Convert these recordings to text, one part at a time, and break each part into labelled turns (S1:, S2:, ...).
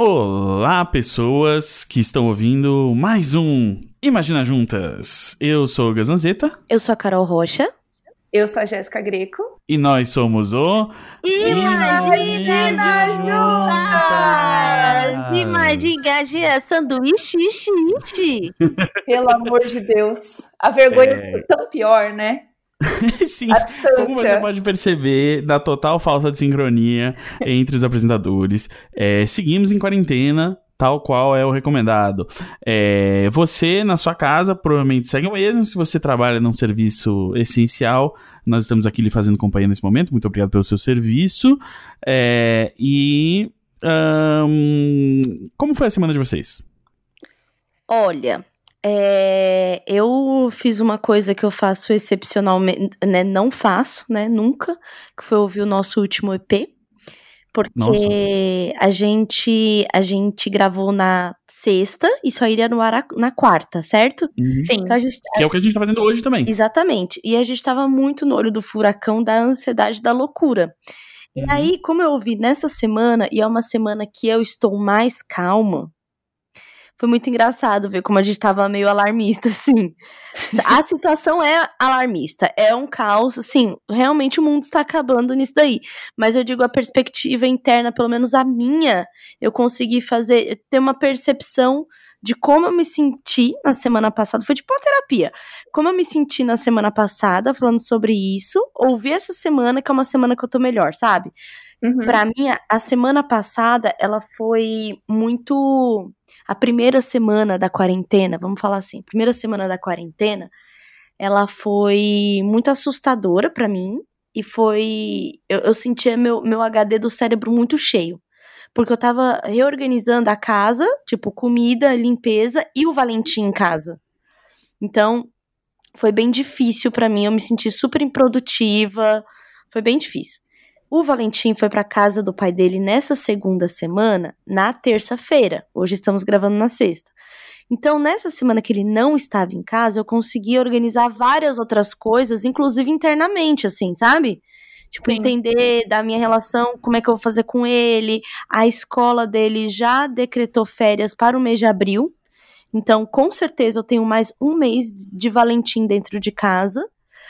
S1: Olá, pessoas que estão ouvindo mais um Imagina Juntas. Eu sou o Gazanzeta.
S2: Eu sou a Carol Rocha.
S3: Eu sou a Jéssica Greco.
S1: E nós somos o
S2: Imagina Juntas! Imagina sanduíche, ixi.
S3: Pelo amor de Deus. A vergonha é tão pior, né?
S1: Sim, como você pode perceber, da total falta de sincronia entre os apresentadores. É, seguimos em quarentena, tal qual é o recomendado. É, você, na sua casa, provavelmente segue o mesmo. Se você trabalha num serviço essencial, nós estamos aqui lhe fazendo companhia nesse momento. Muito obrigado pelo seu serviço. É, e. Como foi a semana de vocês?
S2: Olha, é, eu fiz uma coisa que eu faço excepcionalmente, né? Não faço, né? Nunca, que foi ouvir o nosso último EP. Porque Nossa. a gente a gente gravou na sexta e só iria no ar na quarta, certo?
S1: Uhum. Sim. Então gente, que é o que a gente tá fazendo hoje também.
S2: Exatamente. E a gente tava muito no olho do furacão da ansiedade da loucura. Uhum. E aí, como eu ouvi nessa semana, e é uma semana que eu estou mais calma, foi muito engraçado ver como a gente tava meio alarmista, assim. A situação é alarmista, é um caos, assim, realmente o mundo está acabando nisso daí. Mas eu digo a perspectiva interna, pelo menos a minha, eu consegui fazer, ter uma percepção de como eu me senti na semana passada. Foi tipo uma terapia. Como eu me senti na semana passada, falando sobre isso, ouvir essa semana, que é uma semana que eu tô melhor, sabe? Uhum. Para mim, a semana passada, ela foi muito. A primeira semana da quarentena, vamos falar assim, primeira semana da quarentena, ela foi muito assustadora para mim. E foi. Eu, eu sentia meu, meu HD do cérebro muito cheio. Porque eu tava reorganizando a casa, tipo, comida, limpeza e o Valentim em casa. Então, foi bem difícil para mim. Eu me senti super improdutiva. Foi bem difícil. O Valentim foi para casa do pai dele nessa segunda semana, na terça-feira. Hoje estamos gravando na sexta. Então, nessa semana que ele não estava em casa, eu consegui organizar várias outras coisas, inclusive internamente, assim, sabe? Tipo, Sim. entender da minha relação, como é que eu vou fazer com ele. A escola dele já decretou férias para o mês de abril. Então, com certeza, eu tenho mais um mês de Valentim dentro de casa.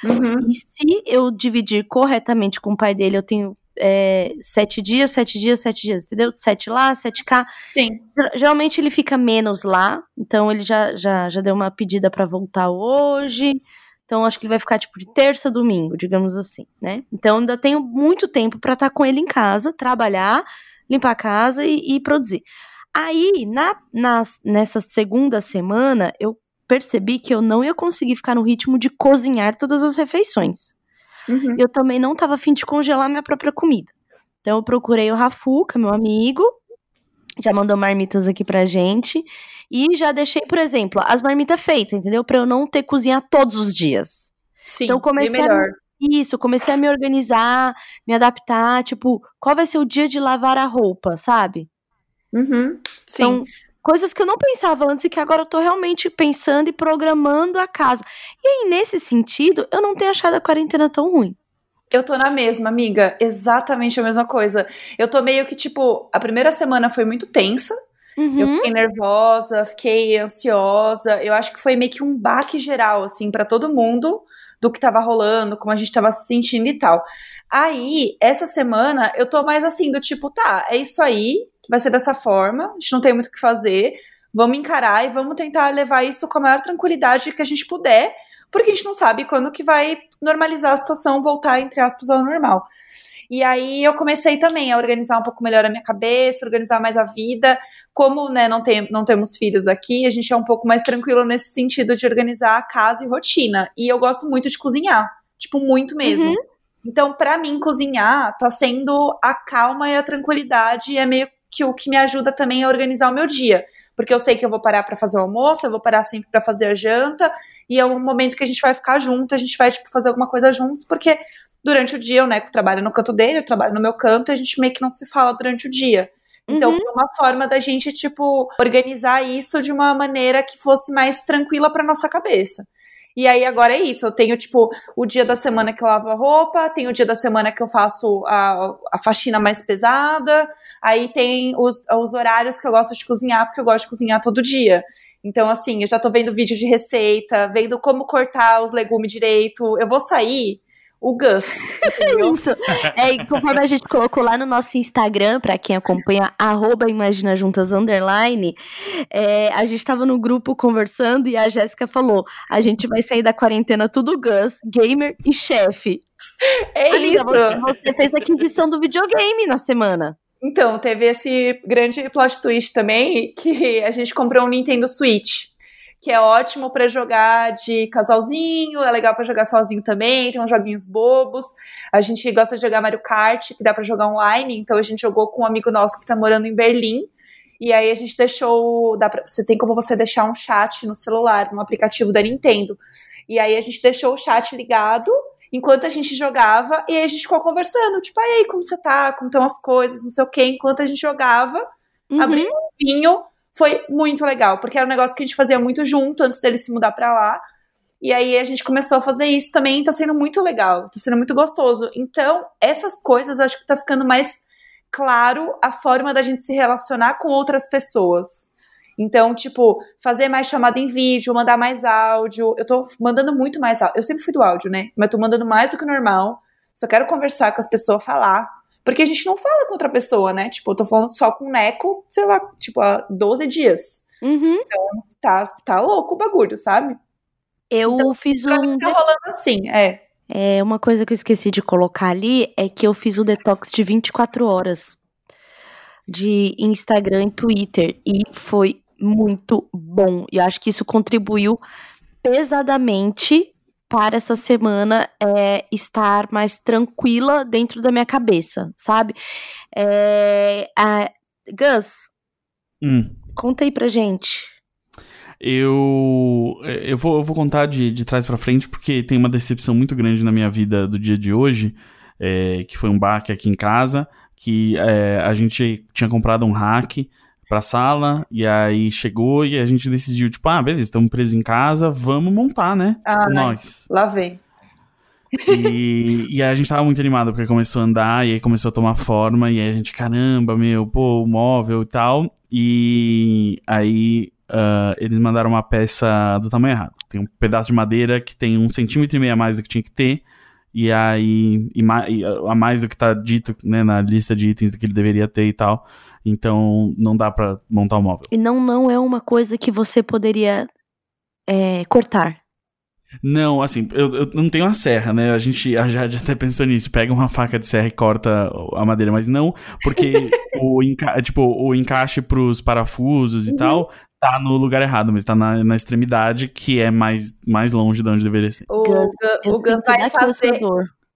S2: Uhum. E se eu dividir corretamente com o pai dele, eu tenho é, sete dias, sete dias, sete dias, entendeu? Sete lá, sete cá.
S3: Sim.
S2: Geralmente ele fica menos lá, então ele já, já, já deu uma pedida para voltar hoje. Então acho que ele vai ficar tipo de terça a domingo, digamos assim, né? Então ainda tenho muito tempo para estar tá com ele em casa, trabalhar, limpar a casa e, e produzir. Aí, na, na, nessa segunda semana, eu percebi que eu não ia conseguir ficar no ritmo de cozinhar todas as refeições. Uhum. Eu também não estava afim de congelar minha própria comida. Então eu procurei o Rafuca, meu amigo, já mandou marmitas aqui pra gente. E já deixei, por exemplo, as marmitas feitas, entendeu? Pra eu não ter que cozinhar todos os dias.
S3: Sim, então, comecei melhor. A,
S2: isso, comecei a me organizar, me adaptar, tipo, qual vai ser o dia de lavar a roupa, sabe?
S3: Uhum, sim.
S2: Então, coisas que eu não pensava antes e que agora eu tô realmente pensando e programando a casa. E aí, nesse sentido, eu não tenho achado a quarentena tão ruim.
S3: Eu tô na mesma, amiga. Exatamente a mesma coisa. Eu tô meio que, tipo, a primeira semana foi muito tensa. Uhum. Eu fiquei nervosa, fiquei ansiosa. Eu acho que foi meio que um baque geral, assim, para todo mundo do que tava rolando, como a gente tava se sentindo e tal. Aí, essa semana, eu tô mais assim, do tipo, tá, é isso aí, vai ser dessa forma, a gente não tem muito o que fazer, vamos encarar e vamos tentar levar isso com a maior tranquilidade que a gente puder, porque a gente não sabe quando que vai normalizar a situação, voltar, entre aspas, ao normal. E aí eu comecei também a organizar um pouco melhor a minha cabeça, organizar mais a vida. Como né, não, tem, não temos filhos aqui, a gente é um pouco mais tranquilo nesse sentido de organizar a casa e rotina. E eu gosto muito de cozinhar, tipo, muito mesmo. Uhum. Então, para mim, cozinhar tá sendo a calma e a tranquilidade, é meio que o que me ajuda também a organizar o meu dia. Porque eu sei que eu vou parar para fazer o almoço, eu vou parar sempre para fazer a janta, e é um momento que a gente vai ficar junto, a gente vai tipo, fazer alguma coisa juntos, porque durante o dia o Neco trabalha no canto dele, eu trabalho no meu canto, e a gente meio que não se fala durante o dia. Então, uhum. foi uma forma da gente, tipo, organizar isso de uma maneira que fosse mais tranquila para nossa cabeça. E aí agora é isso. Eu tenho, tipo, o dia da semana que eu lavo a roupa, tem o dia da semana que eu faço a, a faxina mais pesada, aí tem os, os horários que eu gosto de cozinhar, porque eu gosto de cozinhar todo dia. Então, assim, eu já tô vendo vídeo de receita, vendo como cortar os legumes direito. Eu vou sair o Gus.
S2: Isso. É, conforme a gente colocou lá no nosso Instagram, para quem acompanha, arroba Imagina Juntas Underline, é, a gente tava no grupo conversando e a Jéssica falou: a gente vai sair da quarentena tudo Gus, gamer e chefe.
S3: É Amiga, isso.
S2: Você, você fez a aquisição do videogame na semana.
S3: Então, teve esse grande plot twist também, que a gente comprou um Nintendo Switch que é ótimo para jogar de casalzinho, é legal para jogar sozinho também, tem uns joguinhos bobos. A gente gosta de jogar Mario Kart, que dá para jogar online, então a gente jogou com um amigo nosso que tá morando em Berlim. E aí a gente deixou, dá pra, você tem como você deixar um chat no celular, no aplicativo da Nintendo. E aí a gente deixou o chat ligado enquanto a gente jogava e aí a gente ficou conversando, tipo, aí, como você tá? Como estão as coisas, não sei o quê, enquanto a gente jogava, uhum. abriu um vinho, foi muito legal, porque era um negócio que a gente fazia muito junto antes dele se mudar para lá. E aí a gente começou a fazer isso também, tá sendo muito legal, tá sendo muito gostoso. Então, essas coisas acho que tá ficando mais claro a forma da gente se relacionar com outras pessoas. Então, tipo, fazer mais chamada em vídeo, mandar mais áudio. Eu tô mandando muito mais áudio. Eu sempre fui do áudio, né? Mas tô mandando mais do que normal. Só quero conversar com as pessoas, falar. Porque a gente não fala com outra pessoa, né? Tipo, eu tô falando só com o Neco, sei lá, tipo, há 12 dias.
S2: Uhum.
S3: Então, tá, tá louco o bagulho, sabe?
S2: Eu então, fiz um.
S3: Tá rolando assim, é.
S2: É, uma coisa que eu esqueci de colocar ali é que eu fiz o detox de 24 horas de Instagram e Twitter. E foi muito bom. E eu acho que isso contribuiu pesadamente para essa semana é estar mais tranquila dentro da minha cabeça, sabe? É, a, Gus,
S1: hum.
S2: conta aí pra gente.
S1: Eu, eu, vou, eu vou contar de, de trás para frente porque tem uma decepção muito grande na minha vida do dia de hoje, é, que foi um baque aqui em casa, que é, a gente tinha comprado um hack pra sala, e aí chegou e a gente decidiu, tipo, ah, beleza, estamos presos em casa, vamos montar, né?
S3: Ah, tipo, nós. Lá vem.
S1: E, e aí a gente tava muito animado porque começou a andar e aí começou a tomar forma, e aí a gente, caramba, meu, pô, móvel e tal. E aí uh, eles mandaram uma peça do tamanho errado. Tem um pedaço de madeira que tem um centímetro e meio a mais do que tinha que ter. E aí, e, e, a mais do que tá dito né, na lista de itens que ele deveria ter e tal. Então não dá para montar o um móvel.
S2: E não, não é uma coisa que você poderia é, cortar.
S1: Não, assim, eu, eu, não tenho a serra, né? A gente a Jade até pensou nisso, pega uma faca de serra e corta a madeira, mas não, porque o, enca tipo, o encaixe pros parafusos e uhum. tal tá no lugar errado, mas tá na, na extremidade, que é mais, mais longe de onde deveria ser.
S3: O, o Gun vai fazer.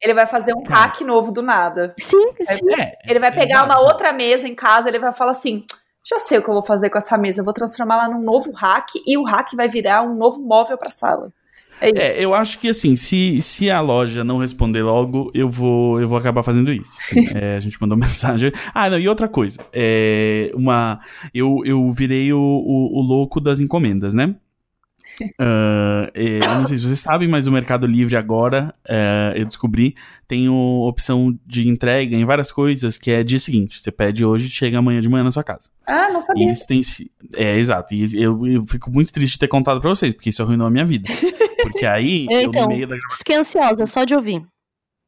S3: Ele vai fazer um hack novo do nada.
S2: Sim, sim.
S3: É, ele vai pegar uma outra mesa em casa, ele vai falar assim: já sei o que eu vou fazer com essa mesa, eu vou transformá-la num novo hack e o hack vai virar um novo móvel para sala.
S1: É, é, eu acho que assim, se, se a loja não responder logo, eu vou, eu vou acabar fazendo isso. é, a gente mandou mensagem. Ah, não, e outra coisa. É, uma, eu, eu virei o, o, o louco das encomendas, né? Uh, eu não sei se vocês sabem, mas o Mercado Livre agora, uh, eu descobri, tem a opção de entrega em várias coisas que é dia seguinte. Você pede hoje e chega amanhã de manhã na sua casa.
S3: Ah, não sabia.
S1: E isso tem, é, exato. E eu, eu fico muito triste de ter contado pra vocês, porque isso arruinou a minha vida. Porque aí,
S2: eu, então, no meio da Fiquei ansiosa só de ouvir.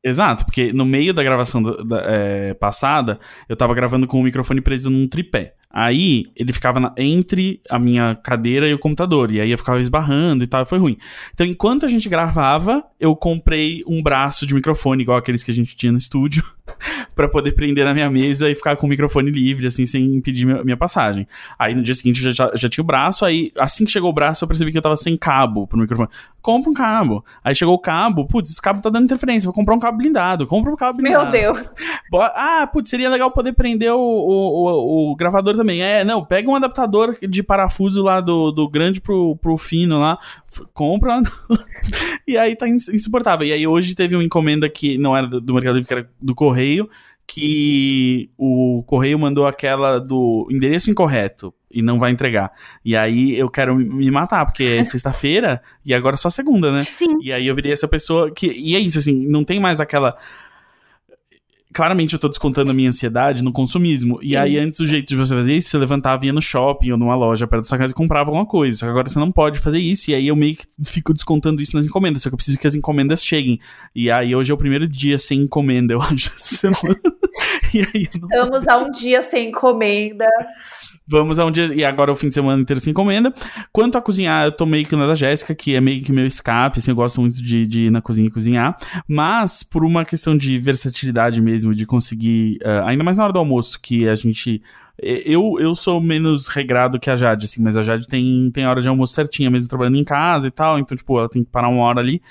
S1: Exato, porque no meio da gravação da, da, é, passada, eu tava gravando com o microfone preso num tripé. Aí ele ficava na, entre a minha cadeira e o computador, e aí eu ficava esbarrando e tal, foi ruim. Então, enquanto a gente gravava, eu comprei um braço de microfone, igual aqueles que a gente tinha no estúdio, para poder prender na minha mesa e ficar com o microfone livre, assim, sem impedir minha, minha passagem. Aí no dia seguinte eu já, já, tinha o braço, aí assim que chegou o braço eu percebi que eu tava sem cabo pro microfone. Compra um cabo. Aí chegou o cabo, putz, esse cabo tá dando interferência, vou comprar um cabo blindado. Compra um cabo blindado.
S3: Meu Deus.
S1: Ah, putz, seria legal poder prender o, o, o, o gravador também. É, não, pega um adaptador de parafuso lá do, do grande pro, pro fino lá, compra. e aí tá insuportável. E aí hoje teve uma encomenda que não era do Mercado Livre, que era do Correio, que o correio mandou aquela do endereço incorreto e não vai entregar. E aí eu quero me matar, porque é sexta-feira e agora é só segunda, né?
S2: Sim.
S1: E aí eu virei essa pessoa que. E é isso, assim, não tem mais aquela claramente eu tô descontando a minha ansiedade no consumismo. E Sim. aí, antes o jeito de você fazer isso, você levantava e ia no shopping ou numa loja perto da sua casa e comprava alguma coisa. Só que agora você não pode fazer isso. E aí eu meio que fico descontando isso nas encomendas. Só que eu preciso que as encomendas cheguem. E aí hoje é o primeiro dia sem encomenda, eu acho, essa semana.
S3: e aí, não... Estamos a um dia sem encomenda.
S1: Vamos a um dia. E agora o fim de semana inteiro sem encomenda. Quanto a cozinhar, eu tô meio que na da Jéssica, que é meio que meu escape, assim, eu gosto muito de, de ir na cozinha e cozinhar. Mas, por uma questão de versatilidade mesmo, de conseguir. Uh, ainda mais na hora do almoço, que a gente. Eu, eu sou menos regrado que a Jade, assim, mas a Jade tem, tem hora de almoço certinha, mesmo trabalhando em casa e tal. Então, tipo, ela tem que parar uma hora ali.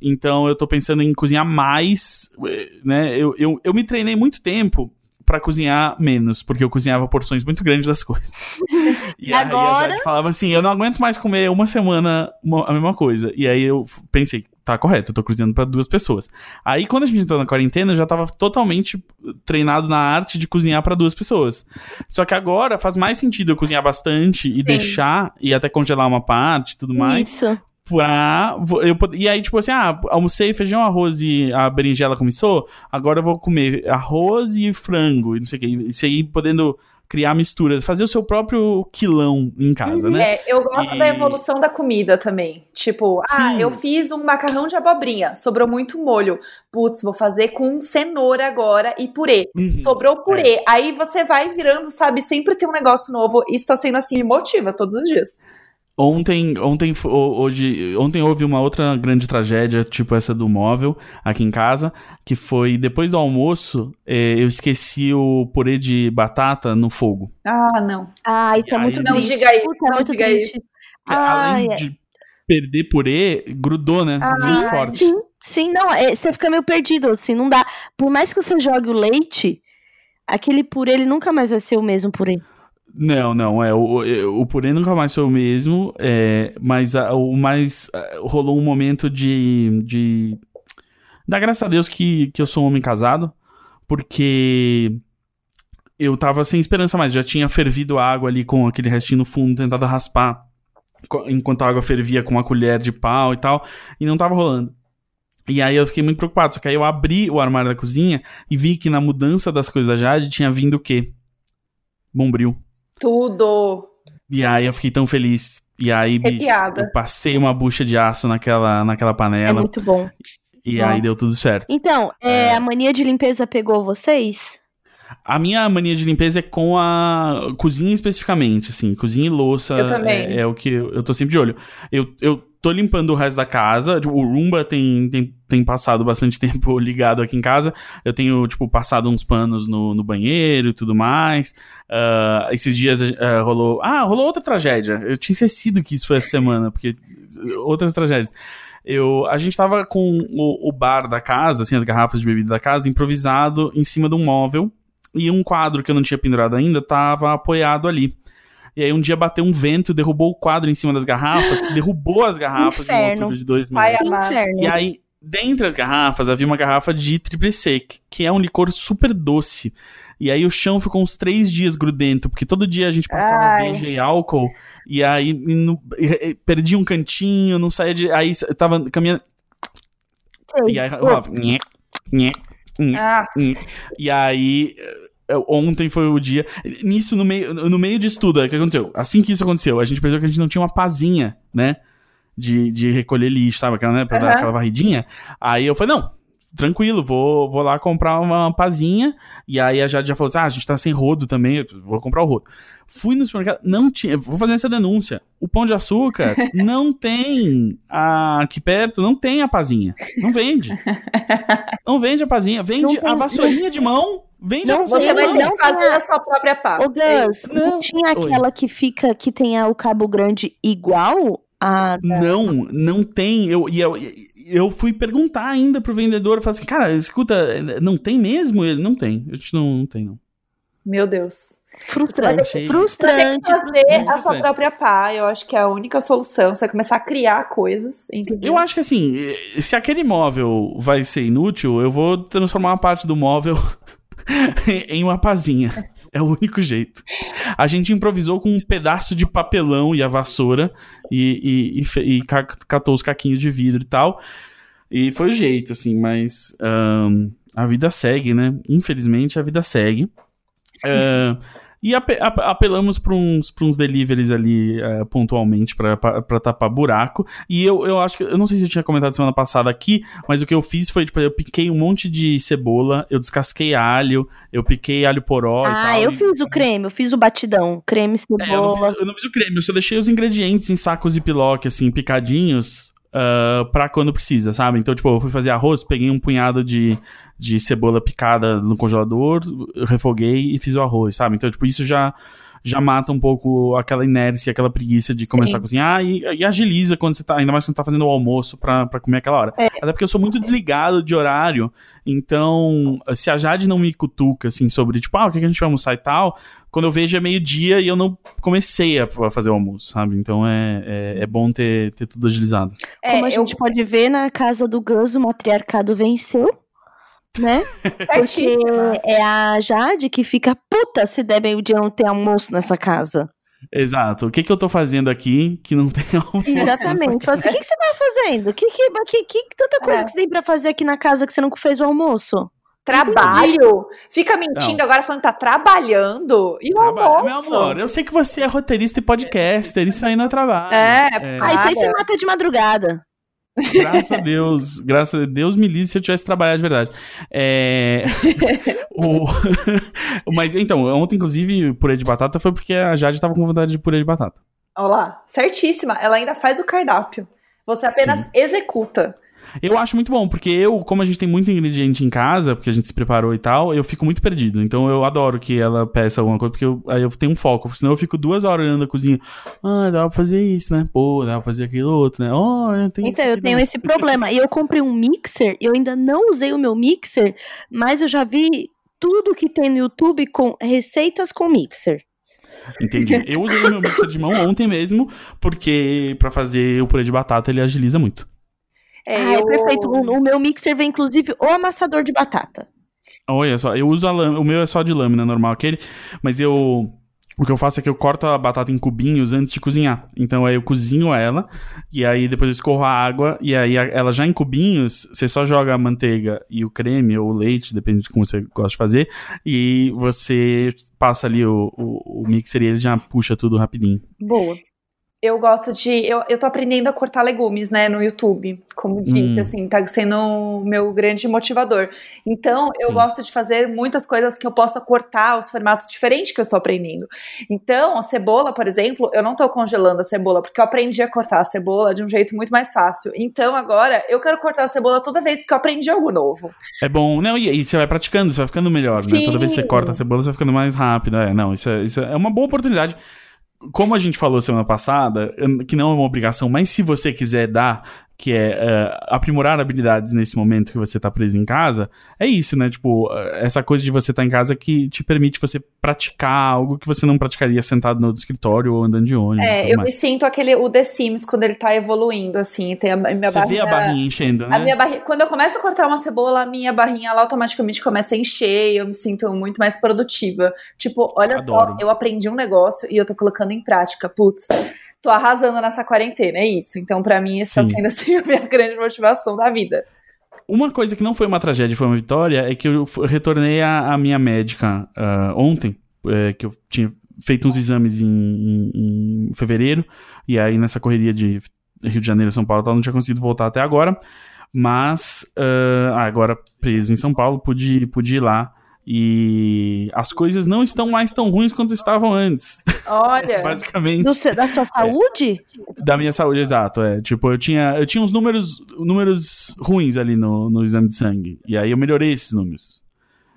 S1: Então eu tô pensando em cozinhar mais, eh, né? Eu, eu, eu me treinei muito tempo para cozinhar menos, porque eu cozinhava porções muito grandes das coisas.
S2: E Agora... aí a
S1: falava assim, eu não aguento mais comer uma semana a mesma coisa. E aí eu pensei, tá correto, eu tô cozinhando para duas pessoas. Aí quando a gente entrou na quarentena, eu já tava totalmente treinado na arte de cozinhar para duas pessoas. Só que agora faz mais sentido eu cozinhar bastante e Sim. deixar e até congelar uma parte e tudo mais.
S2: Isso
S1: pra. Eu, e aí, tipo assim, ah, almocei feijão, arroz e a berinjela começou, agora eu vou comer arroz e frango, e não sei o que. Isso aí podendo criar misturas, fazer o seu próprio quilão em casa, né?
S3: É, eu gosto e... da evolução da comida também. Tipo, ah, Sim. ah, eu fiz um macarrão de abobrinha, sobrou muito molho. Putz, vou fazer com cenoura agora e purê. Uhum. Sobrou purê. É. Aí você vai virando, sabe? Sempre tem um negócio novo. Isso tá sendo assim, me motiva todos os dias.
S1: Ontem, ontem, hoje, ontem houve uma outra grande tragédia, tipo essa do móvel, aqui em casa, que foi depois do almoço, eh, eu esqueci o purê de batata no fogo.
S3: Ah, não.
S2: Ah, isso é muito
S3: Não diga isso, Puta, é não muito diga triste. isso.
S1: Além é. de perder purê, grudou, né? Ah, muito forte.
S2: Sim, sim, não, é, você fica meio perdido, assim, não dá. Por mais que você jogue o leite, aquele purê, ele nunca mais vai ser o mesmo purê.
S1: Não, não, é. O, é, o purê nunca mais foi o mesmo, é, mas a, o mais. A, rolou um momento de. de Dá graças a Deus que, que eu sou um homem casado, porque eu tava sem esperança mais. Já tinha fervido a água ali com aquele restinho no fundo, tentado raspar enquanto a água fervia com uma colher de pau e tal, e não tava rolando. E aí eu fiquei muito preocupado. Só que aí eu abri o armário da cozinha e vi que na mudança das coisas da Jade tinha vindo o quê? Bombril.
S3: Tudo!
S1: E aí eu fiquei tão feliz. E aí, bicho, eu passei uma bucha de aço naquela, naquela panela.
S2: É muito bom.
S1: E Nossa. aí deu tudo certo.
S2: Então, é, é... a mania de limpeza pegou vocês?
S1: A minha mania de limpeza é com a cozinha especificamente, assim, cozinha e louça.
S3: Eu também.
S1: É, é o que eu, eu tô sempre de olho. Eu, eu tô limpando o resto da casa. Tipo, o Roomba tem, tem, tem passado bastante tempo ligado aqui em casa. Eu tenho, tipo, passado uns panos no, no banheiro e tudo mais. Uh, esses dias uh, rolou. Ah, rolou outra tragédia. Eu tinha esquecido que isso foi essa semana, porque. Outras tragédias. Eu, a gente tava com o, o bar da casa, assim, as garrafas de bebida da casa, improvisado em cima de um móvel. E um quadro que eu não tinha pendurado ainda tava apoiado ali. E aí um dia bateu um vento, derrubou o quadro em cima das garrafas, que derrubou as garrafas
S2: Inferno. de
S1: uma altura de dois metros. E aí, dentre as garrafas, havia uma garrafa de triple sec, que é um licor super doce. E aí o chão ficou uns três dias grudento, porque todo dia a gente passava Ai. veja e álcool, e aí no, perdia um cantinho, não saía de. Aí tava caminhando. E aí rolava. Nhé, nhé, nhé, e aí ontem foi o dia. Nisso, no meio, no meio de tudo, o que aconteceu? Assim que isso aconteceu, a gente percebeu que a gente não tinha uma pazinha, né? De, de recolher lixo, sabe? Aquela, né? Pra uhum. dar aquela varridinha. Aí eu falei, não, tranquilo, vou, vou lá comprar uma pazinha. E aí a Jade já falou, ah, a gente tá sem rodo também, vou comprar o rodo. Fui no supermercado, não tinha, vou fazer essa denúncia. O pão de açúcar não tem a, aqui perto, não tem a pazinha. Não vende. Não vende a pazinha, vende a vassourinha de mão. Vende
S3: não, a vassourinha Você vai ter que fazer a sua própria pá.
S2: Ô, Gus, não, não tinha aquela Oi. que fica, que tem o cabo grande igual a...
S1: Não, não tem. Eu, e eu, eu fui perguntar ainda pro vendedor, eu falei assim, cara, escuta, não tem mesmo? Ele, não tem, a gente não, não tem, não.
S3: Meu Deus.
S2: Frustrante. Frustrante.
S3: fazer frustrante. a sua própria pá. Eu acho que é a única solução. Você vai começar a criar coisas. Entendeu?
S1: Eu acho que assim, se aquele móvel vai ser inútil, eu vou transformar uma parte do móvel em uma pazinha. É o único jeito. A gente improvisou com um pedaço de papelão e a vassoura e, e, e, e catou os caquinhos de vidro e tal. E foi o jeito, assim, mas um, a vida segue, né? Infelizmente a vida segue. Uh, e ap ap apelamos para uns, uns deliveries ali uh, pontualmente para tapar buraco. E eu, eu acho que. Eu não sei se eu tinha comentado semana passada aqui, mas o que eu fiz foi, tipo, eu piquei um monte de cebola, eu descasquei alho, eu piquei alho poró
S2: ah,
S1: e tal.
S2: Ah, eu e... fiz o creme, eu fiz o batidão. Creme, cebola. É, eu,
S1: não fiz, eu, não fiz, o creme, eu só deixei os ingredientes em sacos de piloque, assim, picadinhos uh, pra quando precisa, sabe? Então, tipo, eu fui fazer arroz, peguei um punhado de, de cebola picada no congelador, refoguei e fiz o arroz, sabe? Então, tipo, isso já já mata um pouco aquela inércia, aquela preguiça de começar Sim. a cozinhar e, e, agiliza quando você tá, ainda mais quando tá fazendo o almoço pra, pra comer aquela hora. É. Até porque eu sou muito desligado de horário, então se a Jade não me cutuca, assim, sobre, tipo, ah, o que, que a gente vai almoçar e tal, quando eu vejo é meio-dia e eu não comecei a fazer o almoço, sabe? Então é, é, é bom ter, ter tudo agilizado.
S2: É, Como a gente eu... pode ver na casa do Gus, o matriarcado venceu né? Porque é a Jade que fica puta se der meio dia não ter almoço nessa casa.
S1: Exato. O que, que eu tô fazendo aqui que não tem almoço?
S2: Exatamente. Assim, o que, que você tá fazendo? Que, que, que, que tanta coisa é. que você tem pra fazer aqui na casa que você não fez o almoço?
S3: Trabalho? Fica mentindo não. agora falando que tá trabalhando. E o
S1: Meu amor, eu sei que você é roteirista e podcaster, isso aí não é trabalho.
S2: É, é. Ah, isso aí você mata de madrugada.
S1: Graças a Deus, graças a Deus me livre se eu tivesse trabalhado de verdade. É... o... Mas então, ontem, inclusive, purê de batata foi porque a Jade tava com vontade de purê de batata.
S3: Olá, certíssima. Ela ainda faz o cardápio. Você apenas Sim. executa.
S1: Eu acho muito bom, porque eu, como a gente tem muito ingrediente em casa, porque a gente se preparou e tal, eu fico muito perdido. Então eu adoro que ela peça alguma coisa, porque eu, aí eu tenho um foco. Senão eu fico duas horas olhando a cozinha. Ah, dá pra fazer isso, né? Pô, dá pra fazer aquilo outro, né? Oh,
S2: eu tenho então, eu tenho esse problema. E eu comprei um mixer, eu ainda não usei o meu mixer, mas eu já vi tudo que tem no YouTube com receitas com mixer.
S1: Entendi. Eu usei o meu mixer de mão ontem mesmo, porque para fazer o purê de batata ele agiliza muito.
S2: É, ah, é eu... é perfeito. O, o, meu mixer vem, inclusive, o amassador de batata.
S1: Olha só, eu uso a lâmina, o meu é só de lâmina normal aquele, mas eu o que eu faço é que eu corto a batata em cubinhos antes de cozinhar. Então aí eu cozinho ela, e aí depois eu escorro a água, e aí ela já em cubinhos, você só joga a manteiga e o creme ou o leite, depende de como você gosta de fazer, e você passa ali o, o, o mixer e ele já puxa tudo rapidinho.
S2: Boa
S3: eu gosto de. Eu, eu tô aprendendo a cortar legumes, né, no YouTube. Como disse, hum. assim, tá sendo o meu grande motivador. Então, eu Sim. gosto de fazer muitas coisas que eu possa cortar os formatos diferentes que eu estou aprendendo. Então, a cebola, por exemplo, eu não tô congelando a cebola, porque eu aprendi a cortar a cebola de um jeito muito mais fácil. Então, agora, eu quero cortar a cebola toda vez, porque eu aprendi algo novo.
S1: É bom. Não, e, e você vai praticando, você vai ficando melhor, Sim. né? Toda vez que você corta a cebola, você vai ficando mais rápido. É, não, isso é, isso é uma boa oportunidade como a gente falou semana passada, que não é uma obrigação, mas se você quiser dar que é uh, aprimorar habilidades nesse momento que você tá preso em casa, é isso, né? Tipo, essa coisa de você estar tá em casa que te permite você praticar algo que você não praticaria sentado no escritório ou andando de ônibus.
S3: É, eu mais. me sinto aquele, o The Sims quando ele tá evoluindo, assim, tem a minha
S1: você barrinha... Você vê a barrinha enchendo, né?
S3: A minha barrinha, quando eu começo a cortar uma cebola, a minha barrinha, ela automaticamente começa a encher, eu me sinto muito mais produtiva. Tipo, olha Adoro. só, eu aprendi um negócio e eu tô colocando em prática, putz tô arrasando nessa quarentena, é isso. Então, para mim, isso Sim. ainda assim é a minha grande motivação da vida.
S1: Uma coisa que não foi uma tragédia, foi uma vitória, é que eu retornei à, minha médica uh, ontem, é, que eu tinha feito uns exames em, em, em, fevereiro, e aí nessa correria de Rio de Janeiro, São Paulo, eu não tinha conseguido voltar até agora, mas uh, agora preso em São Paulo, pude, pude ir lá e as coisas não estão mais tão ruins quanto estavam antes.
S3: Olha.
S1: Basicamente.
S2: Do, da sua saúde?
S1: É, da minha saúde, exato. É. Tipo, eu tinha, eu tinha uns números, números ruins ali no, no exame de sangue. E aí eu melhorei esses números.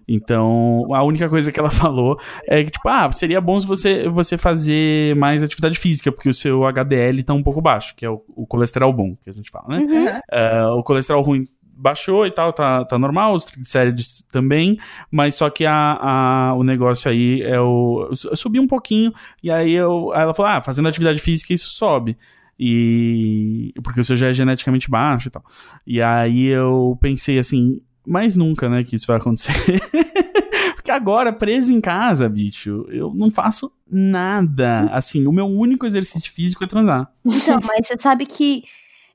S1: Então, a única coisa que ela falou é que, tipo, ah, seria bom se você, você fazer mais atividade física, porque o seu HDL tá um pouco baixo, que é o, o colesterol bom, que a gente fala, né? Uhum. Uh, o colesterol ruim baixou e tal, tá, tá normal, os triglicérides também, mas só que a, a, o negócio aí é o. Eu subi um pouquinho, e aí, eu, ela falou: ah, fazendo atividade física isso sobe. E. Porque o seu já é geneticamente baixo e tal. E aí eu pensei assim, mais nunca, né, que isso vai acontecer. Porque agora, preso em casa, bicho, eu não faço nada. Assim, o meu único exercício físico é transar.
S2: Então, mas você sabe que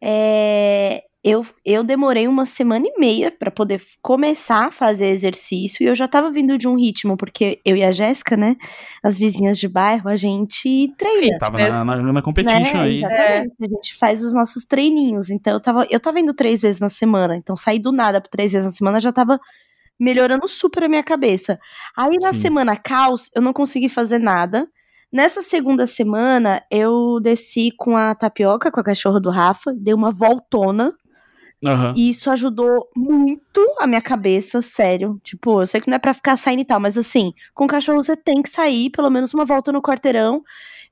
S2: é, eu, eu demorei uma semana e meia para poder começar a fazer exercício e eu já tava vindo de um ritmo, porque eu e a Jéssica, né, as vizinhas de bairro, a gente treina.
S1: Tava na, na, na competition
S2: né?
S1: aí.
S2: Exatamente, é. a gente faz os nossos treininhos. Então eu tava, eu tava indo três vezes na semana, então sair do nada por três vezes na semana já tava melhorando super a minha cabeça. Aí na Sim. semana caos, eu não consegui fazer nada. Nessa segunda semana, eu desci com a tapioca, com a cachorra do Rafa, dei uma voltona
S1: Uhum.
S2: E isso ajudou muito a minha cabeça, sério. Tipo, eu sei que não é pra ficar saindo e tal, mas assim, com cachorro você tem que sair, pelo menos uma volta no quarteirão.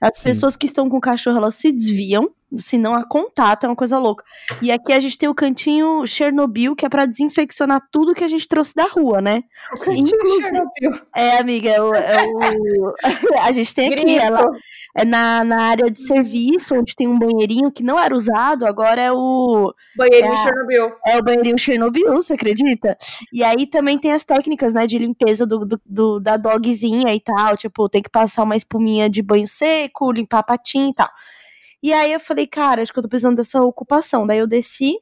S2: As Sim. pessoas que estão com cachorro, elas se desviam, se não há contato, é uma coisa louca. E aqui a gente tem o cantinho Chernobyl, que é para desinfeccionar tudo que a gente trouxe da rua, né?
S3: O cantinho Chernobyl.
S2: É, amiga, é o, é o... a gente tem aqui, Grito. ela é na, na área de serviço, onde tem um banheirinho que não era usado, agora é o.
S3: Banheirinho é, Chernobyl.
S2: É o banheirinho Chernobyl, você acredita? E aí também tem as técnicas, né, de limpeza do, do, do, da dogzinha e tal. Tipo, tem que passar uma espuminha de banho seco, limpar a patinha e tal. E aí eu falei, cara, acho que eu tô precisando dessa ocupação. Daí eu desci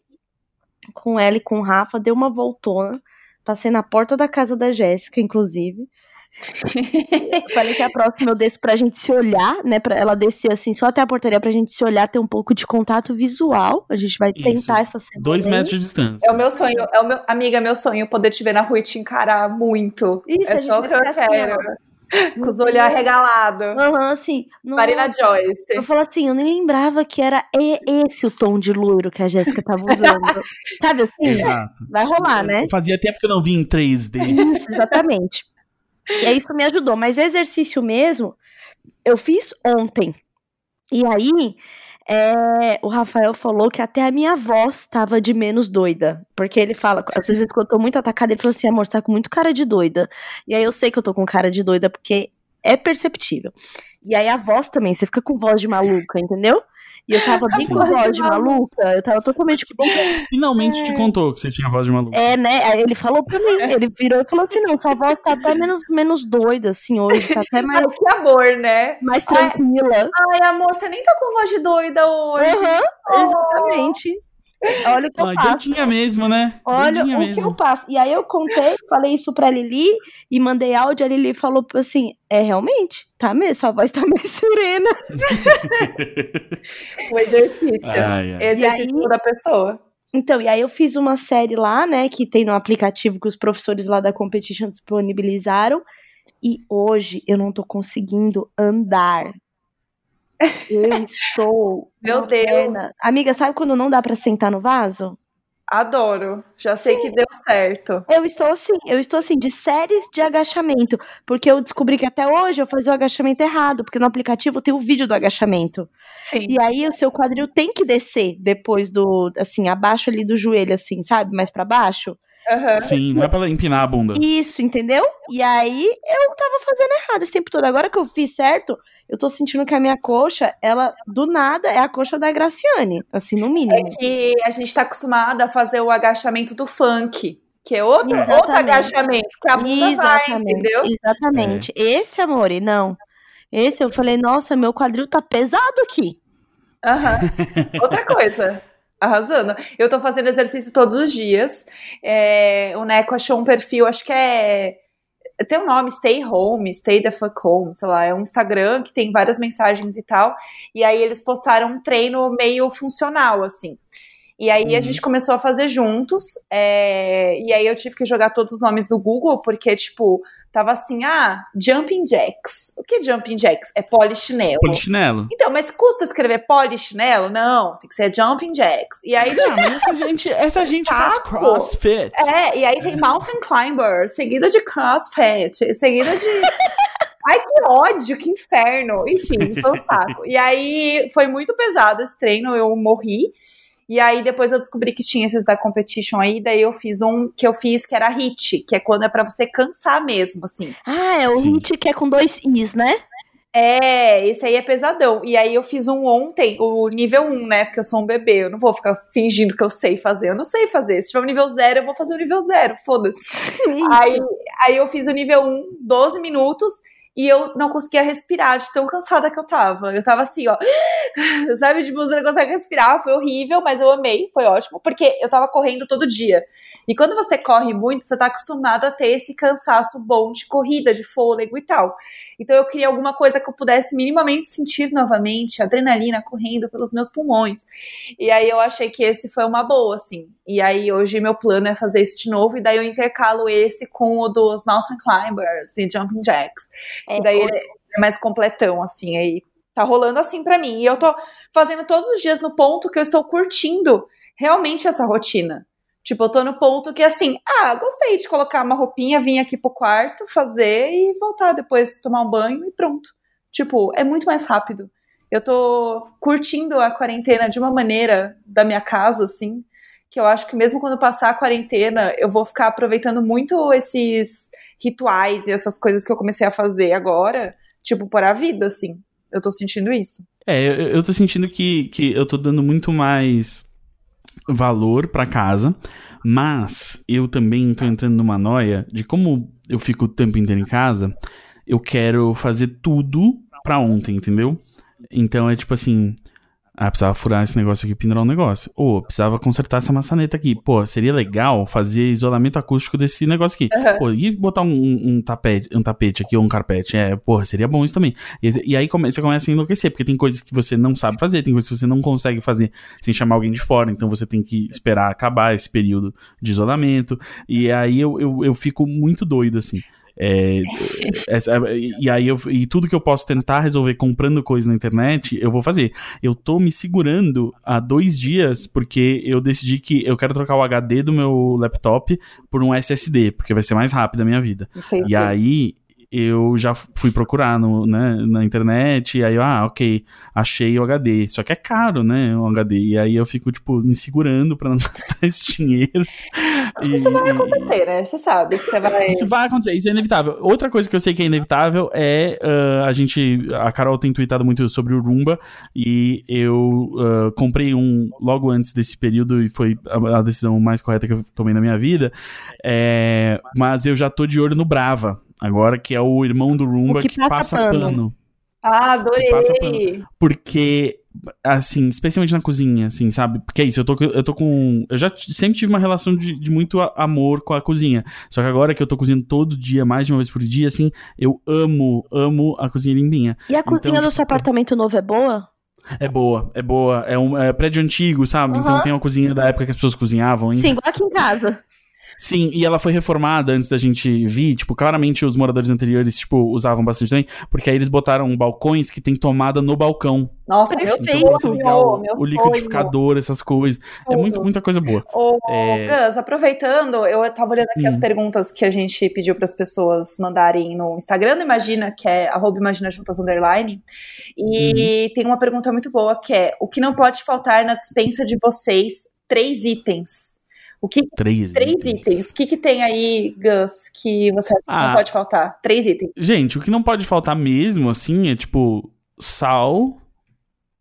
S2: com ela e com o Rafa, dei uma voltona, passei na porta da casa da Jéssica, inclusive. Falei que a próxima eu desço pra gente se olhar, né? Pra ela descer assim, só até a portaria pra gente se olhar, ter um pouco de contato visual. A gente vai tentar Isso. essa semana.
S1: Dois metros de distância.
S3: É o meu sonho, é o meu, amiga, é meu sonho poder te ver na rua e te encarar muito.
S2: Isso,
S3: é
S2: só o que eu
S3: assim, quero. Com os olhos arregalados.
S2: Uhum, assim.
S3: Marina Joyce.
S2: Eu falo assim, eu nem lembrava que era esse o tom de loiro que a Jéssica tava usando. Sabe assim?
S1: Exato.
S2: Vai rolar, né?
S1: Fazia tempo que eu não vi em 3D.
S2: Isso, exatamente. E aí isso me ajudou. Mas exercício mesmo, eu fiz ontem. E aí, é, o Rafael falou que até a minha voz tava de menos doida. Porque ele fala, às vezes quando eu tô muito atacada, ele falou assim, amor, você tá com muito cara de doida. E aí eu sei que eu tô com cara de doida, porque é perceptível. E aí a voz também, você fica com voz de maluca, entendeu? E eu tava bem com voz de maluca. Eu tava totalmente.
S1: Finalmente é... te contou que você tinha voz de maluca.
S2: É, né? Aí ele falou pra mim, ele virou e falou assim: não, sua voz tá até menos, menos doida, assim, hoje. Tá até mais.
S3: que amor, né?
S2: Mais tranquila.
S3: Ai, ai, amor, você nem tá com voz de doida hoje.
S2: Uhum, oh. Exatamente. Olha o que eu faço.
S1: Doidinha mesmo, né?
S2: Olha
S1: doidinha
S2: o
S1: mesmo.
S2: que eu faço. E aí eu contei, falei isso pra Lili e mandei áudio. A Lili falou assim: é realmente, tá mesmo, sua voz tá meio serena.
S3: o exercício. Ai, ai. Exercício aí, da pessoa.
S2: Então, e aí eu fiz uma série lá, né, que tem no aplicativo que os professores lá da Competition disponibilizaram. E hoje eu não tô conseguindo andar. Eu estou.
S3: Meu Deus. Perna.
S2: Amiga, sabe quando não dá para sentar no vaso?
S3: Adoro. Já sei Sim. que deu certo.
S2: Eu estou assim, eu estou assim, de séries de agachamento. Porque eu descobri que até hoje eu fazia o agachamento errado, porque no aplicativo tem o vídeo do agachamento.
S3: Sim.
S2: E aí o seu quadril tem que descer depois do, assim, abaixo ali do joelho, assim, sabe? Mais para baixo.
S3: Uhum.
S1: Sim, não é pra empinar a bunda.
S2: Isso, entendeu? E aí eu tava fazendo errado esse tempo todo. Agora que eu fiz certo, eu tô sentindo que a minha coxa, ela do nada é a coxa da Graciane, assim, no mínimo.
S3: É que a gente tá acostumada a fazer o agachamento do funk. Que é outro, outro agachamento, que a bunda Exatamente. vai, entendeu?
S2: Exatamente. É. Esse, amor, e não. Esse eu falei, nossa, meu quadril tá pesado aqui.
S3: Uhum. Outra coisa, Arrasando. Eu tô fazendo exercício todos os dias. É, o Neco achou um perfil, acho que é. Tem um nome, Stay Home, Stay the Fuck Home, sei lá, é um Instagram que tem várias mensagens e tal. E aí eles postaram um treino meio funcional, assim. E aí uhum. a gente começou a fazer juntos. É, e aí eu tive que jogar todos os nomes do Google, porque, tipo, tava assim, ah, jumping jacks. O que é jumping jacks? É polichinelo.
S1: Polichinelo.
S3: Então, mas custa escrever polichinelo? Não, tem que ser jumping jacks. E aí,
S1: mas essa gente, essa gente faz crossfit.
S3: É, e aí tem mountain climber, seguida de crossfit, seguida de... Ai, que ódio, que inferno. Enfim, foi um saco. E aí foi muito pesado esse treino, eu morri. E aí depois eu descobri que tinha esses da competition aí, daí eu fiz um que eu fiz que era hit, que é quando é para você cansar mesmo, assim.
S2: Ah, é o Sim. hit que é com dois is, né?
S3: É, esse aí é pesadão. E aí eu fiz um ontem, o nível 1, né? Porque eu sou um bebê, eu não vou ficar fingindo que eu sei fazer. Eu não sei fazer. Se tiver o um nível 0, eu vou fazer o nível 0, foda-se. aí, aí eu fiz o nível 1, 12 minutos, e eu não conseguia respirar de tão cansada que eu tava. Eu tava assim, ó. Sabe, tipo, você não consegue respirar. Foi horrível, mas eu amei, foi ótimo, porque eu tava correndo todo dia. E quando você corre muito, você tá acostumado a ter esse cansaço bom de corrida, de fôlego e tal. Então eu queria alguma coisa que eu pudesse minimamente sentir novamente, adrenalina correndo pelos meus pulmões. E aí eu achei que esse foi uma boa, assim. E aí hoje meu plano é fazer esse de novo, e daí eu intercalo esse com o dos Mountain Climbers e Jumping Jacks. É, e daí ele é mais completão, assim, aí tá rolando assim para mim. E eu tô fazendo todos os dias no ponto que eu estou curtindo realmente essa rotina. Tipo, eu tô no ponto que assim, ah, gostei de colocar uma roupinha, vir aqui pro quarto, fazer e voltar depois, tomar um banho e pronto. Tipo, é muito mais rápido. Eu tô curtindo a quarentena de uma maneira da minha casa, assim, que eu acho que mesmo quando passar a quarentena, eu vou ficar aproveitando muito esses rituais e essas coisas que eu comecei a fazer agora, tipo, para a vida, assim. Eu tô sentindo isso.
S1: É, eu, eu tô sentindo que, que eu tô dando muito mais valor para casa, mas eu também tô entrando numa noia de como eu fico o tempo inteiro em casa, eu quero fazer tudo pra ontem, entendeu? Então é tipo assim, ah, precisava furar esse negócio aqui e pendurar um negócio. Ou precisava consertar essa maçaneta aqui. Pô, seria legal fazer isolamento acústico desse negócio aqui. Uhum. Pô, e botar um, um, tapete, um tapete aqui ou um carpete. É, porra, seria bom isso também. E, e aí come, você começa a enlouquecer, porque tem coisas que você não sabe fazer, tem coisas que você não consegue fazer sem chamar alguém de fora. Então você tem que esperar acabar esse período de isolamento. E aí eu, eu, eu fico muito doido, assim. É, essa, e aí eu, e tudo que eu posso tentar resolver comprando coisa na internet, eu vou fazer. Eu tô me segurando há dois dias porque eu decidi que eu quero trocar o HD do meu laptop por um SSD, porque vai ser mais rápido a minha vida. Entendi. E aí eu já fui procurar no, né, na internet, e aí, ah, ok, achei o HD. Só que é caro, né, o HD. E aí eu fico, tipo, me segurando pra não gastar esse dinheiro.
S3: Isso e, vai acontecer, né? Você sabe que você vai.
S1: Isso vai acontecer, isso é inevitável. Outra coisa que eu sei que é inevitável é uh, a gente. A Carol tem tweetado muito sobre o Roomba, e eu uh, comprei um logo antes desse período, e foi a, a, decisão mais correta que eu tomei na minha vida. É, mas eu já tô de olho no Brava agora, que é o irmão do Roomba que, que, passa, passa pano. pano.
S3: Ah, adorei!
S1: Porque, assim, especialmente na cozinha, assim, sabe? Porque é isso, eu tô, eu tô com. Eu já sempre tive uma relação de, de muito amor com a cozinha. Só que agora que eu tô cozinhando todo dia, mais de uma vez por dia, assim, eu amo, amo a cozinha limpinha.
S2: E a cozinha então, do tipo, seu apartamento novo é boa?
S1: É boa, é boa. É um é prédio antigo, sabe? Uhum. Então tem uma cozinha da época que as pessoas cozinhavam.
S2: Sim, igual aqui em casa.
S1: Sim, e ela foi reformada antes da gente vir, tipo, claramente os moradores anteriores, tipo, usavam bastante também, porque aí eles botaram balcões que tem tomada no balcão.
S3: Nossa,
S1: então,
S3: perfeito.
S1: Então, o liquidificador, sonho. essas coisas. É muito, muita coisa boa.
S3: Ô, é... Gus, aproveitando, eu tava olhando aqui hum. as perguntas que a gente pediu para as pessoas mandarem no Instagram do Imagina, que é arroba Imagina Juntas Underline. E hum. tem uma pergunta muito boa que é: o que não pode faltar na dispensa de vocês? Três itens. O que, três, três itens. itens. O que, que tem aí, Gus, que você ah, não pode faltar? Três itens.
S1: Gente, o que não pode faltar mesmo, assim, é tipo sal,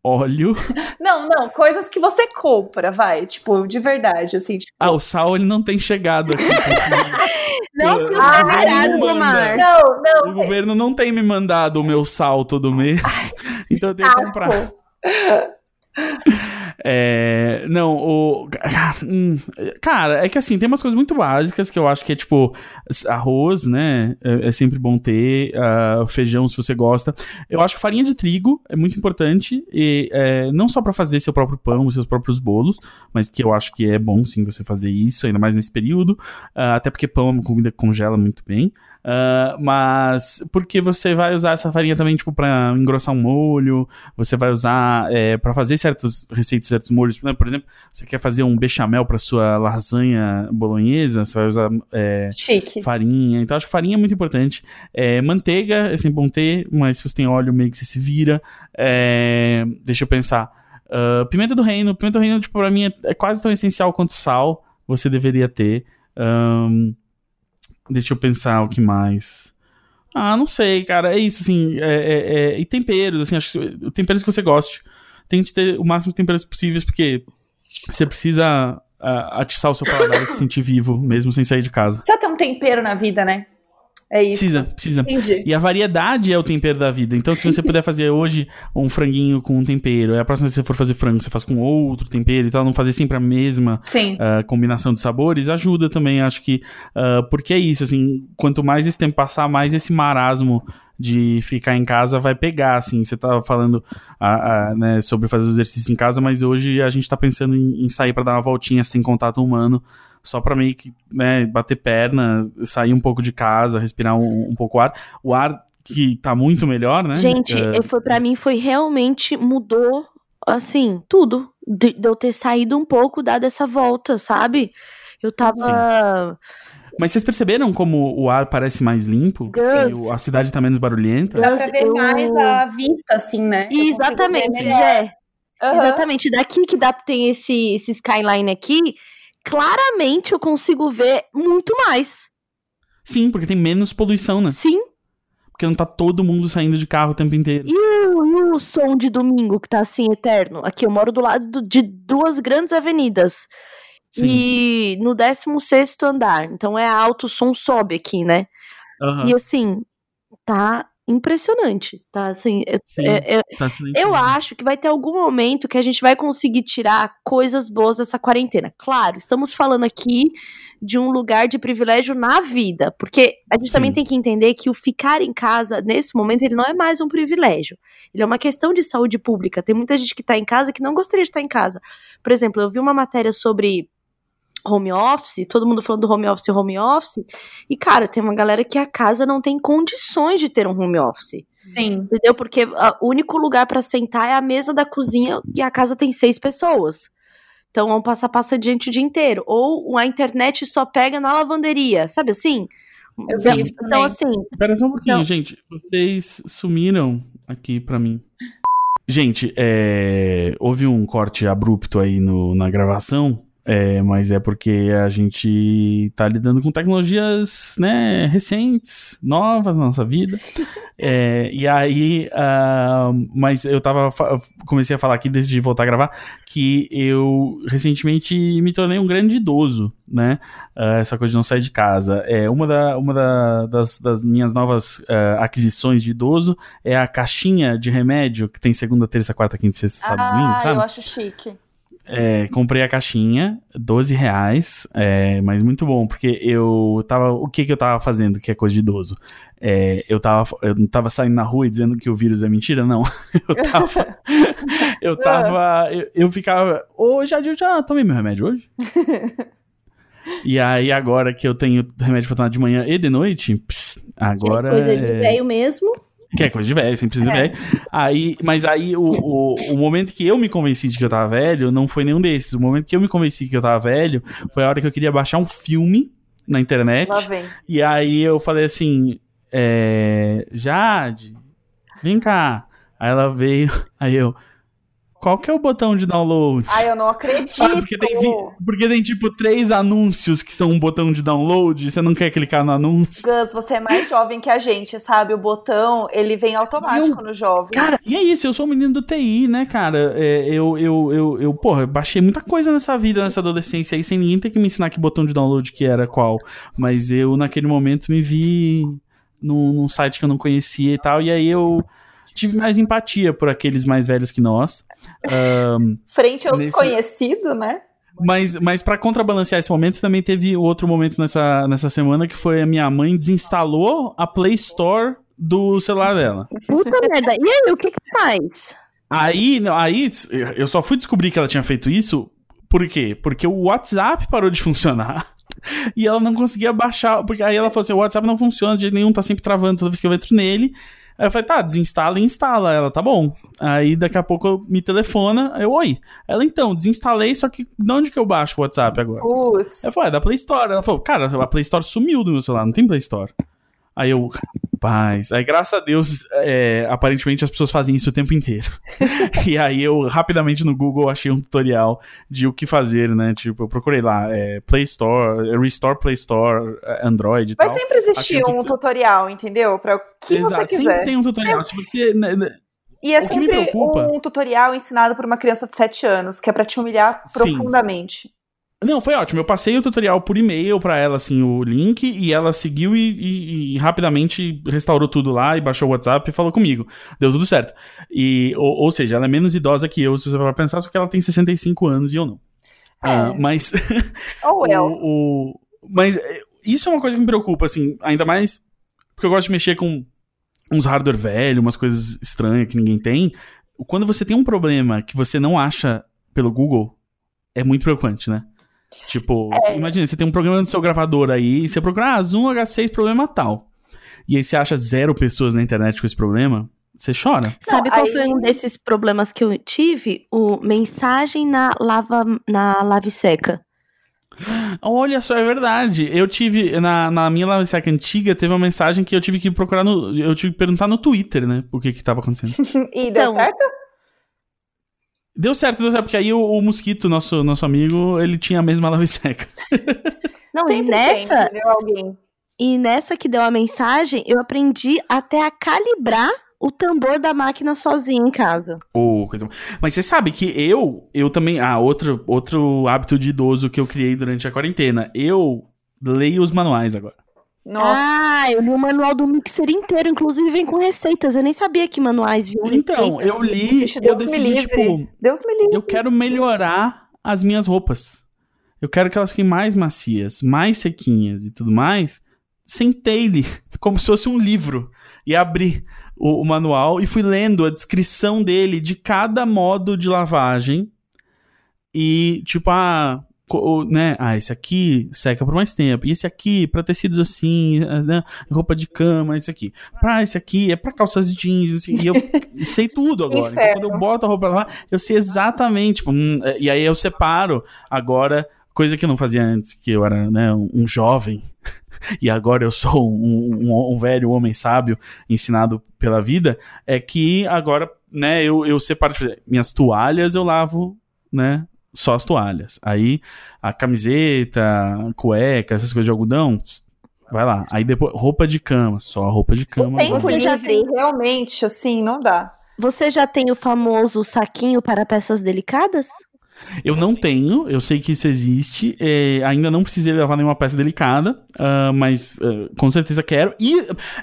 S1: óleo.
S3: Não, não, coisas que você compra, vai, tipo, de verdade, assim. Tipo...
S1: Ah, o sal ele não tem chegado aqui.
S2: não, não, ah,
S1: não,
S3: não, não.
S1: O governo não tem me mandado o meu sal todo mês, então eu tenho que comprar. É, não, o. Hum, cara, é que assim, tem umas coisas muito básicas que eu acho que é tipo arroz, né? É, é sempre bom ter. Uh, feijão, se você gosta. Eu acho que farinha de trigo é muito importante. E é, não só para fazer seu próprio pão, seus próprios bolos, mas que eu acho que é bom sim você fazer isso, ainda mais nesse período. Uh, até porque pão é uma comida que congela muito bem. Uh, mas porque você vai usar essa farinha também, tipo, pra engrossar um molho, você vai usar é, para fazer certas receitas, certos molhos. Né? Por exemplo, você quer fazer um bechamel para sua lasanha bolonhesa, você vai usar é, farinha. Então, acho que farinha é muito importante. É, manteiga é sempre bom ter, mas se você tem óleo, meio que você se vira. É, deixa eu pensar. Uh, pimenta do reino. Pimenta do reino, tipo, pra mim é, é quase tão essencial quanto sal. Você deveria ter. Um, Deixa eu pensar o que mais. Ah, não sei, cara. É isso, assim. É, é, é... E temperos, assim, acho que temperos que você goste. Tente ter o máximo de temperos possíveis, porque você precisa uh, atiçar o seu paladar e se sentir vivo, mesmo sem sair de casa.
S3: Precisa ter um tempero na vida, né? É isso.
S1: Precisa, precisa. Entendi. E a variedade é o tempero da vida. Então, se você puder fazer hoje um franguinho com um tempero, e a próxima vez que você for fazer frango, você faz com outro tempero e tal, não fazer sempre a mesma uh, combinação de sabores, ajuda também, acho que. Uh, porque é isso, assim, quanto mais esse tempo passar, mais esse marasmo de ficar em casa vai pegar, assim. Você tava falando a, a, né, sobre fazer o exercício em casa, mas hoje a gente tá pensando em, em sair para dar uma voltinha sem contato humano, só para meio que né, bater perna, sair um pouco de casa, respirar um, um pouco o ar. O ar que tá muito melhor, né?
S2: Gente, uh... foi para mim foi realmente mudou assim, tudo de, de, eu ter saído um pouco, dado essa volta, sabe? Eu tava Sim.
S1: Mas vocês perceberam como o ar parece mais limpo? Sim, a cidade tá menos barulhenta?
S3: Dá pra ver eu... mais a vista, assim, né?
S2: Exatamente, Jé. Uhum. Exatamente. Daqui que dá, tem esse, esse skyline aqui, claramente eu consigo ver muito mais.
S1: Sim, porque tem menos poluição, né?
S2: Sim.
S1: Porque não tá todo mundo saindo de carro o tempo inteiro.
S2: E o, e o som de domingo que tá assim eterno? Aqui eu moro do lado de duas grandes avenidas. Sim. E no 16 andar. Então é alto, o som sobe aqui, né? Uhum. E assim, tá impressionante, tá? Assim, Sim, é, é, tá eu acho que vai ter algum momento que a gente vai conseguir tirar coisas boas dessa quarentena. Claro, estamos falando aqui de um lugar de privilégio na vida, porque a gente Sim. também tem que entender que o ficar em casa nesse momento ele não é mais um privilégio, ele é uma questão de saúde pública. Tem muita gente que tá em casa que não gostaria de estar em casa. Por exemplo, eu vi uma matéria sobre home office, todo mundo falando do home office, home office. E, cara, tem uma galera que a casa não tem condições de ter um home office.
S3: Sim.
S2: Entendeu? Porque o único lugar para sentar é a mesa da cozinha e a casa tem seis pessoas. Então, é um passa-passa diante o dia inteiro. Ou a internet só pega na lavanderia, sabe assim?
S3: Eu então, então
S2: assim.
S1: Espera só um pouquinho, gente. Vocês sumiram aqui para mim. Gente, é... houve um corte abrupto aí no, na gravação. É, mas é porque a gente tá lidando com tecnologias, né, recentes, novas na nossa vida. É, e aí, uh, mas eu tava, comecei a falar aqui desde de voltar a gravar, que eu recentemente me tornei um grande idoso, né, uh, essa coisa de não sair de casa. É, uma da, uma da, das, das minhas novas uh, aquisições de idoso é a caixinha de remédio que tem segunda, terça, quarta, quinta, sexta, sábado, ah, domingo, sabe?
S3: eu acho chique.
S1: É, comprei a caixinha, 12 reais, é, mas muito bom, porque eu tava. O que que eu tava fazendo que é coisa de idoso? É, eu, tava, eu não tava saindo na rua e dizendo que o vírus é mentira, não. Eu tava. eu tava. Eu, eu ficava. Ô, já, eu já tomei meu remédio hoje? e aí, agora que eu tenho remédio pra tomar de manhã e de noite, pss, agora.
S2: É coisa de é velho mesmo.
S1: Que é coisa de velho, sempre precisa é. de velho. Aí, mas aí o, o, o, momento que eu me convenci de que eu tava velho não foi nenhum desses. O momento que eu me convenci que eu tava velho foi a hora que eu queria baixar um filme na internet. E aí eu falei assim: é, Jade, vem cá. Aí ela veio, aí eu, qual que é o botão de download?
S3: Ai, eu não acredito.
S1: Ah, porque, tem, porque tem, tipo, três anúncios que são um botão de download e você não quer clicar no anúncio.
S3: Gus, você é mais jovem que a gente, sabe? O botão, ele vem automático eu, no jovem.
S1: Cara, e é isso, eu sou um menino do TI, né, cara? É, eu, eu, eu, eu, porra, baixei muita coisa nessa vida, nessa adolescência aí, sem ninguém ter que me ensinar que botão de download que era qual. Mas eu, naquele momento, me vi num, num site que eu não conhecia e tal, e aí eu tive mais empatia por aqueles mais velhos que nós.
S3: Um, Frente ao nesse... conhecido, né?
S1: Mas, mas para contrabalancear esse momento, também teve outro momento nessa, nessa semana que foi a minha mãe desinstalou a Play Store do celular dela.
S2: Puta merda. E aí, o que que faz?
S1: Aí, aí, eu só fui descobrir que ela tinha feito isso. Por quê? Porque o WhatsApp parou de funcionar. E ela não conseguia baixar. Porque aí ela falou assim: o WhatsApp não funciona de nenhum, tá sempre travando toda vez que eu entro nele. Aí eu falei, tá, desinstala e instala. Ela, tá bom. Aí daqui a pouco me telefona, eu, oi. Ela, então, desinstalei, só que de onde que eu baixo o WhatsApp agora?
S3: Putz.
S1: Eu falei, é da Play Store. Ela falou, cara, a Play Store sumiu do meu celular, não tem Play Store. Aí eu, paz. Aí, graças a Deus, é, aparentemente as pessoas fazem isso o tempo inteiro. e aí eu rapidamente no Google achei um tutorial de o que fazer, né? Tipo, eu procurei lá, é, Play Store, Restore Play Store, Android
S3: Vai
S1: tal.
S3: Vai sempre existir um, um tutorial, entendeu? Pra o que Exato, você quiser.
S1: sempre tem um tutorial. É. Se você... Né, né,
S3: e é sempre preocupa... um tutorial ensinado por uma criança de 7 anos, que é para te humilhar Sim. profundamente.
S1: Não, foi ótimo. Eu passei o tutorial por e-mail para ela, assim, o link, e ela seguiu e, e, e, rapidamente restaurou tudo lá e baixou o WhatsApp e falou comigo. Deu tudo certo. E, ou, ou seja, ela é menos idosa que eu, se você for pensar, só que ela tem 65 anos e eu não. É. Ah, mas.
S3: Oh, well.
S1: o, o, mas é, isso é uma coisa que me preocupa, assim, ainda mais porque eu gosto de mexer com uns hardware velho, umas coisas estranhas que ninguém tem. Quando você tem um problema que você não acha pelo Google, é muito preocupante, né? Tipo, é. imagina, você tem um programa no seu gravador aí, e você procura, ah, Zoom H6 problema tal. E aí você acha zero pessoas na internet com esse problema, você chora.
S2: Sabe qual aí... foi um desses problemas que eu tive? O mensagem na lava na lave seca.
S1: Olha só, é verdade. Eu tive, na, na minha lave seca antiga, teve uma mensagem que eu tive que procurar no. Eu tive que perguntar no Twitter, né? Por que que tava acontecendo.
S3: e deu então, certo?
S1: Deu certo, deu certo, porque aí o, o, Mosquito, nosso, nosso amigo, ele tinha a mesma lave seca.
S2: Não, Sempre e nessa. Tem, alguém. E nessa que deu a mensagem, eu aprendi até a calibrar o tambor da máquina sozinho em casa.
S1: Oh, coisa... Mas você sabe que eu, eu também. Ah, outro, outro hábito de idoso que eu criei durante a quarentena. Eu leio os manuais agora.
S2: Nossa. Ah, eu li o manual do mixer inteiro, inclusive vem com receitas. Eu nem sabia que manuais
S1: vinham. Então, eu li, Deus eu decidi, tipo,
S3: Deus me livre.
S1: eu quero melhorar as minhas roupas. Eu quero que elas fiquem mais macias, mais sequinhas e tudo mais. Sentei-lhe, como se fosse um livro, e abri o, o manual e fui lendo a descrição dele de cada modo de lavagem. E, tipo, ah, né? Ah, esse aqui seca por mais tempo. E esse aqui, para tecidos assim, né? roupa de cama, esse aqui. Pra esse aqui, é pra calças jeans. E eu sei tudo agora. Então, quando eu boto a roupa lá, eu sei exatamente. Tipo, hum, é, e aí eu separo agora, coisa que eu não fazia antes, que eu era né, um, um jovem. e agora eu sou um, um, um, velho homem sábio ensinado pela vida. É que agora, né, eu, eu separo. Tipo, minhas toalhas eu lavo, né? Só as toalhas. Aí a camiseta, a cueca, essas coisas de algodão, vai lá. Aí depois roupa de cama, só a roupa de cama. O
S3: tempo livre, realmente, assim, não dá.
S2: Você já tem o famoso saquinho para peças delicadas?
S1: Eu não tenho, eu sei que isso existe, é, ainda não precisei levar nenhuma peça delicada, uh, mas uh, com certeza quero. E,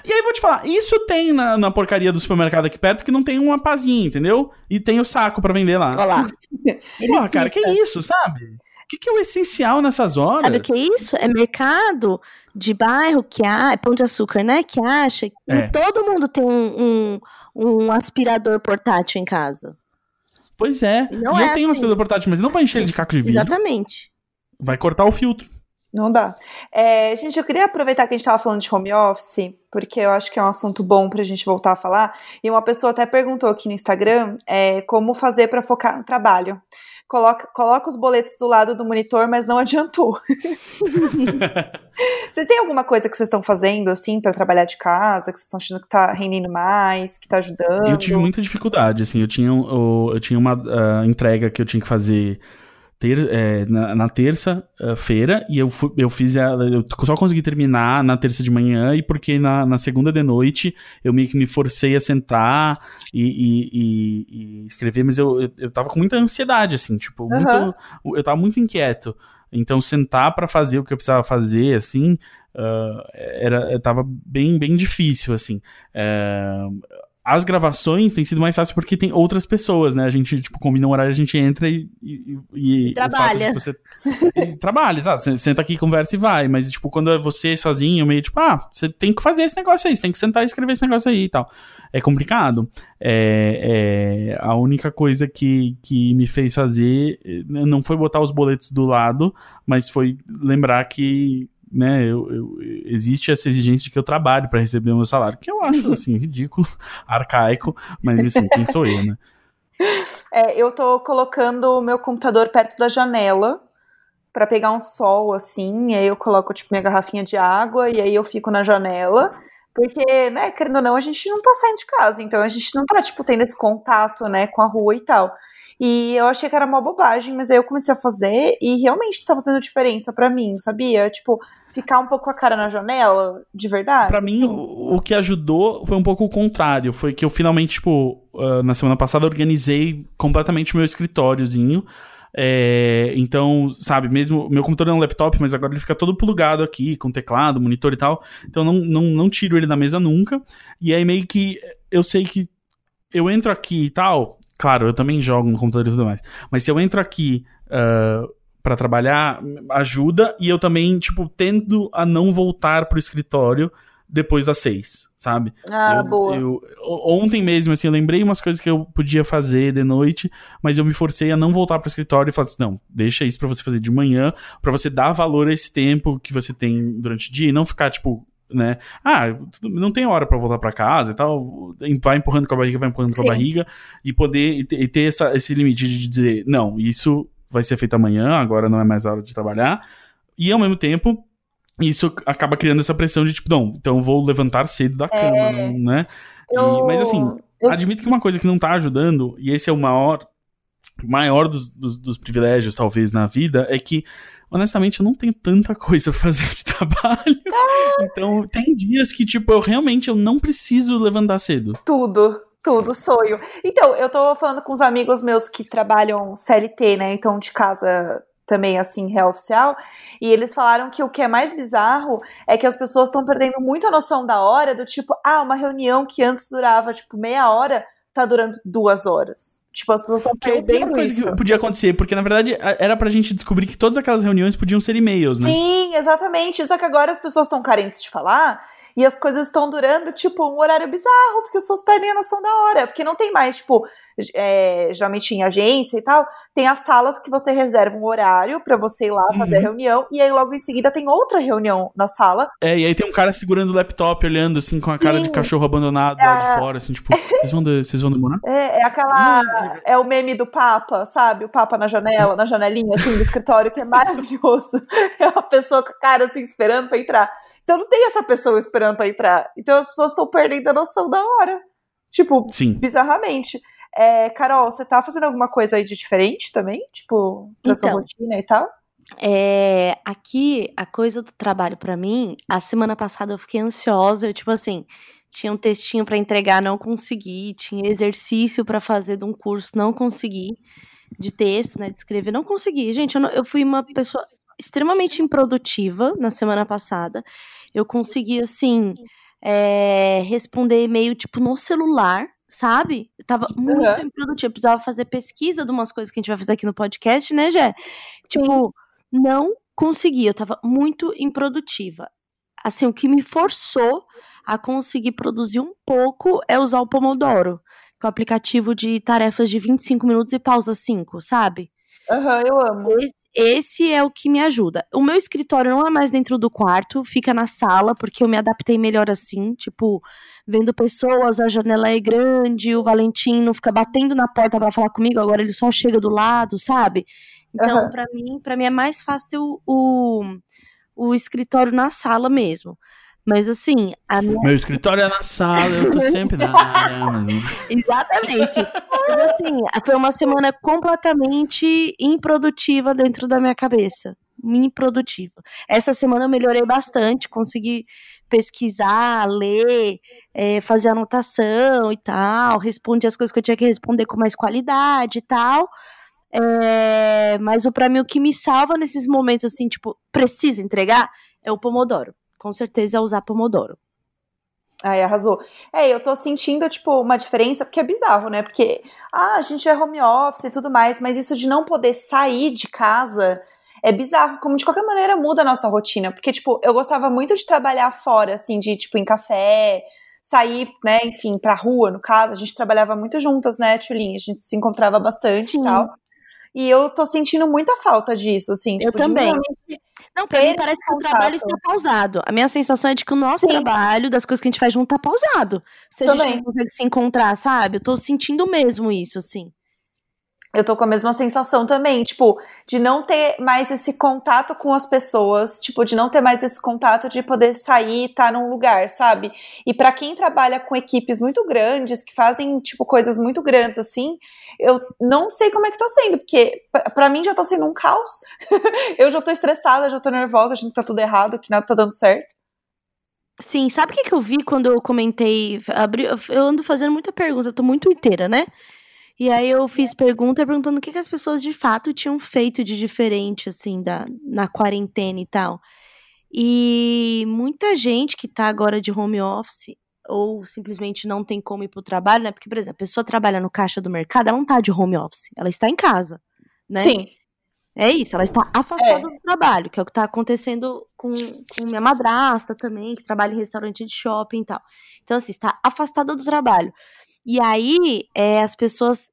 S1: e te falar, isso tem na, na, porcaria do supermercado aqui perto que não tem uma pazinha, entendeu? E tem o saco para vender lá.
S2: Olha lá.
S1: Porra, cara, que isso, sabe? O que, que, é o essencial nessas horas?
S2: Sabe o que é isso? É mercado de bairro que há, é pão de açúcar, né? Que acha que é. todo mundo tem um, um, um aspirador portátil em casa.
S1: Pois é. Não e é eu tenho assim. um portátil, mas não vai encher ele de caco de vidro.
S2: Exatamente.
S1: Vai cortar o filtro.
S3: Não dá. É, gente, eu queria aproveitar que a gente estava falando de home office, porque eu acho que é um assunto bom para a gente voltar a falar. E uma pessoa até perguntou aqui no Instagram é, como fazer para focar no trabalho coloca, coloca os boletos do lado do monitor, mas não adiantou. vocês têm alguma coisa que vocês estão fazendo, assim, para trabalhar de casa, que vocês estão achando que tá rendendo mais, que tá ajudando?
S1: Eu tive muita dificuldade, assim, eu tinha, eu, eu tinha uma uh, entrega que eu tinha que fazer ter, é, na, na terça-feira e eu, eu fiz a, eu só consegui terminar na terça de manhã e porque na, na segunda de noite eu meio que me forcei a sentar e, e, e, e escrever, mas eu, eu, eu tava com muita ansiedade, assim, tipo, uhum. muito, eu tava muito inquieto. Então, sentar para fazer o que eu precisava fazer, assim, uh, era, tava bem, bem difícil, assim. Uh, as gravações têm sido mais fácil porque tem outras pessoas, né? A gente, tipo, combina um horário, a gente entra e. e,
S2: e trabalha.
S1: Você, e trabalha, sabe? Você senta aqui, conversa e vai. Mas, tipo, quando é você sozinho, meio tipo, ah, você tem que fazer esse negócio aí, você tem que sentar e escrever esse negócio aí e tal. É complicado. É, é, a única coisa que, que me fez fazer não foi botar os boletos do lado, mas foi lembrar que né, eu, eu, existe essa exigência de que eu trabalhe para receber o meu salário, que eu acho, assim, ridículo, arcaico, mas, assim, quem sou eu, né?
S3: É, eu tô colocando o meu computador perto da janela para pegar um sol, assim, e aí eu coloco, tipo, minha garrafinha de água, e aí eu fico na janela, Porque, né, querendo ou não, a gente não tá saindo de casa, então a gente não tá, tipo, tendo esse contato, né, com a rua e tal. E eu achei que era uma bobagem, mas aí eu comecei a fazer e realmente tá fazendo diferença para mim, sabia? Tipo, ficar um pouco com a cara na janela, de verdade.
S1: Para mim, o, o, que ajudou foi um pouco o contrário. Foi que eu finalmente, tipo, uh, na semana passada, organizei completamente o meu escritóriozinho. É, então, sabe, mesmo. Meu computador é um laptop, mas agora ele fica todo plugado aqui, com teclado, monitor e tal. Então não, não, não tiro ele da mesa nunca. E aí meio que eu sei que eu entro aqui e tal. Claro, eu também jogo no computador e tudo mais. Mas se eu entro aqui uh, para trabalhar, ajuda. E eu também, tipo, tendo a não voltar pro escritório depois das seis, sabe?
S3: Ah,
S1: eu,
S3: boa.
S1: Eu, ontem mesmo, assim, eu lembrei umas coisas que eu podia fazer de noite, mas eu me forcei a não voltar pro escritório e falar assim, não, deixa isso para você fazer de manhã, para você dar valor a esse tempo que você tem durante o dia e não ficar, tipo, né? Ah, não tem hora para voltar para casa e tal. Vai empurrando com a barriga, vai empurrando Sim. com a barriga e poder e ter, e ter essa, esse limite de dizer, não, isso vai ser feito amanhã, agora não é mais hora de trabalhar. E ao mesmo tempo, isso acaba criando essa pressão de tipo, não, então vou levantar cedo da cama, é... né? Eu... E, mas assim, eu... admito que uma coisa que não tá ajudando, e esse é o maior, maior dos, dos, dos privilégios, talvez, na vida, é que honestamente, eu não tenho tanta coisa a fazer de trabalho. Então, tem dias que, tipo, eu realmente eu não preciso levantar cedo.
S3: Tudo. Tudo, sonho. Então, eu tô falando com os amigos meus que trabalham CLT, né? Então, de casa também, assim, real oficial. E eles falaram que o que é mais bizarro é que as pessoas estão perdendo muito a noção da hora, do tipo, ah, uma reunião que antes durava, tipo, meia hora, tá durando duas horas. Tipo, as pessoas estão perdendo
S1: isso. Que podia acontecer, porque na verdade era pra gente descobrir que todas aquelas reuniões podiam ser e-mails, né?
S3: Sim, exatamente. Só que agora as pessoas estão carentes de falar e as coisas estão durando, tipo, um horário bizarro, porque as pessoas perdem a noção da hora. Porque não tem mais, tipo, é, geralmente em agência e tal, tem as salas que você reserva um horário para você ir lá fazer uhum. a reunião, e aí logo em seguida tem outra reunião na sala.
S1: É, e aí tem um cara segurando o laptop, olhando assim, com a cara Sim. de cachorro abandonado é... lá de é. fora, assim, tipo, vocês vão, de, vocês vão demorar?
S3: É, é aquela. É o meme do Papa, sabe? O Papa na janela, na janelinha, assim, do escritório, que é maravilhoso. É uma pessoa com a cara assim, esperando pra entrar. Então não tem essa pessoa esperando pra entrar. Então as pessoas estão perdendo a noção da hora. Tipo, Sim. bizarramente. É, Carol, você tá fazendo alguma coisa aí de diferente também? Tipo, pra então, sua rotina e tal?
S2: É, aqui, a coisa do trabalho para mim, a semana passada eu fiquei ansiosa, eu, tipo assim, tinha um textinho para entregar, não consegui, tinha exercício para fazer de um curso, não consegui, de texto, né, de escrever, não consegui. Gente, eu, não, eu fui uma pessoa extremamente improdutiva na semana passada, eu consegui, assim, é, responder e-mail, tipo, no celular, sabe? Eu tava muito uhum. improdutiva. Eu precisava fazer pesquisa de umas coisas que a gente vai fazer aqui no podcast, né, Jé? Tipo, não consegui. Eu tava muito improdutiva. Assim, o que me forçou a conseguir produzir um pouco é usar o Pomodoro, que é o aplicativo de tarefas de 25 minutos e pausa 5, sabe?
S3: Aham, uhum, eu amo.
S2: Esse, esse é o que me ajuda. O meu escritório não é mais dentro do quarto, fica na sala, porque eu me adaptei melhor assim, tipo, vendo pessoas, a janela é grande, o Valentim não fica batendo na porta para falar comigo, agora ele só chega do lado, sabe? Então, uhum. para mim, para mim é mais fácil ter o, o, o escritório na sala mesmo. Mas assim, a minha...
S1: Meu escritório é na sala, eu tô sempre na área. Mas...
S2: Exatamente. Mas assim, foi uma semana completamente improdutiva dentro da minha cabeça. Improdutiva. Essa semana eu melhorei bastante, consegui pesquisar, ler, é, fazer anotação e tal, respondi as coisas que eu tinha que responder com mais qualidade e tal. É, mas o para mim o que me salva nesses momentos assim, tipo, precisa entregar, é o Pomodoro com certeza usar Pomodoro.
S3: Ai, arrasou. É, eu tô sentindo, tipo, uma diferença, porque é bizarro, né? Porque, ah, a gente é home office e tudo mais, mas isso de não poder sair de casa é bizarro, como de qualquer maneira muda a nossa rotina. Porque, tipo, eu gostava muito de trabalhar fora, assim, de, tipo, em café, sair, né, enfim, pra rua, no caso. A gente trabalhava muito juntas, né, Tchulinha? A gente se encontrava bastante Sim. e tal. E eu tô sentindo muita falta disso, assim.
S2: Eu tipo, também. Não, pra mim parece que o trabalho está pausado. A minha sensação é de que o nosso Sim. trabalho, das coisas que a gente faz junto, tá pausado. Se a também. gente não consegue se encontrar, sabe? Eu tô sentindo mesmo isso, assim.
S3: Eu tô com a mesma sensação também, tipo, de não ter mais esse contato com as pessoas, tipo, de não ter mais esse contato de poder sair e estar tá num lugar, sabe? E para quem trabalha com equipes muito grandes, que fazem, tipo, coisas muito grandes assim, eu não sei como é que tá sendo, porque para mim já tá sendo um caos. eu já tô estressada, já tô nervosa, achando que tá tudo errado, que nada tá dando certo.
S2: Sim, sabe o que, que eu vi quando eu comentei? Abri, eu ando fazendo muita pergunta, eu tô muito inteira, né? E aí eu fiz pergunta perguntando o que, que as pessoas de fato tinham feito de diferente, assim, da, na quarentena e tal. E muita gente que tá agora de home office ou simplesmente não tem como ir pro trabalho, né? Porque, por exemplo, a pessoa trabalha no caixa do mercado, ela não tá de home office, ela está em casa, né?
S3: Sim.
S2: É isso, ela está afastada é. do trabalho, que é o que está acontecendo com, com, minha madrasta também, que trabalha em restaurante de shopping e tal. Então, assim, está afastada do trabalho. E aí, é, as pessoas,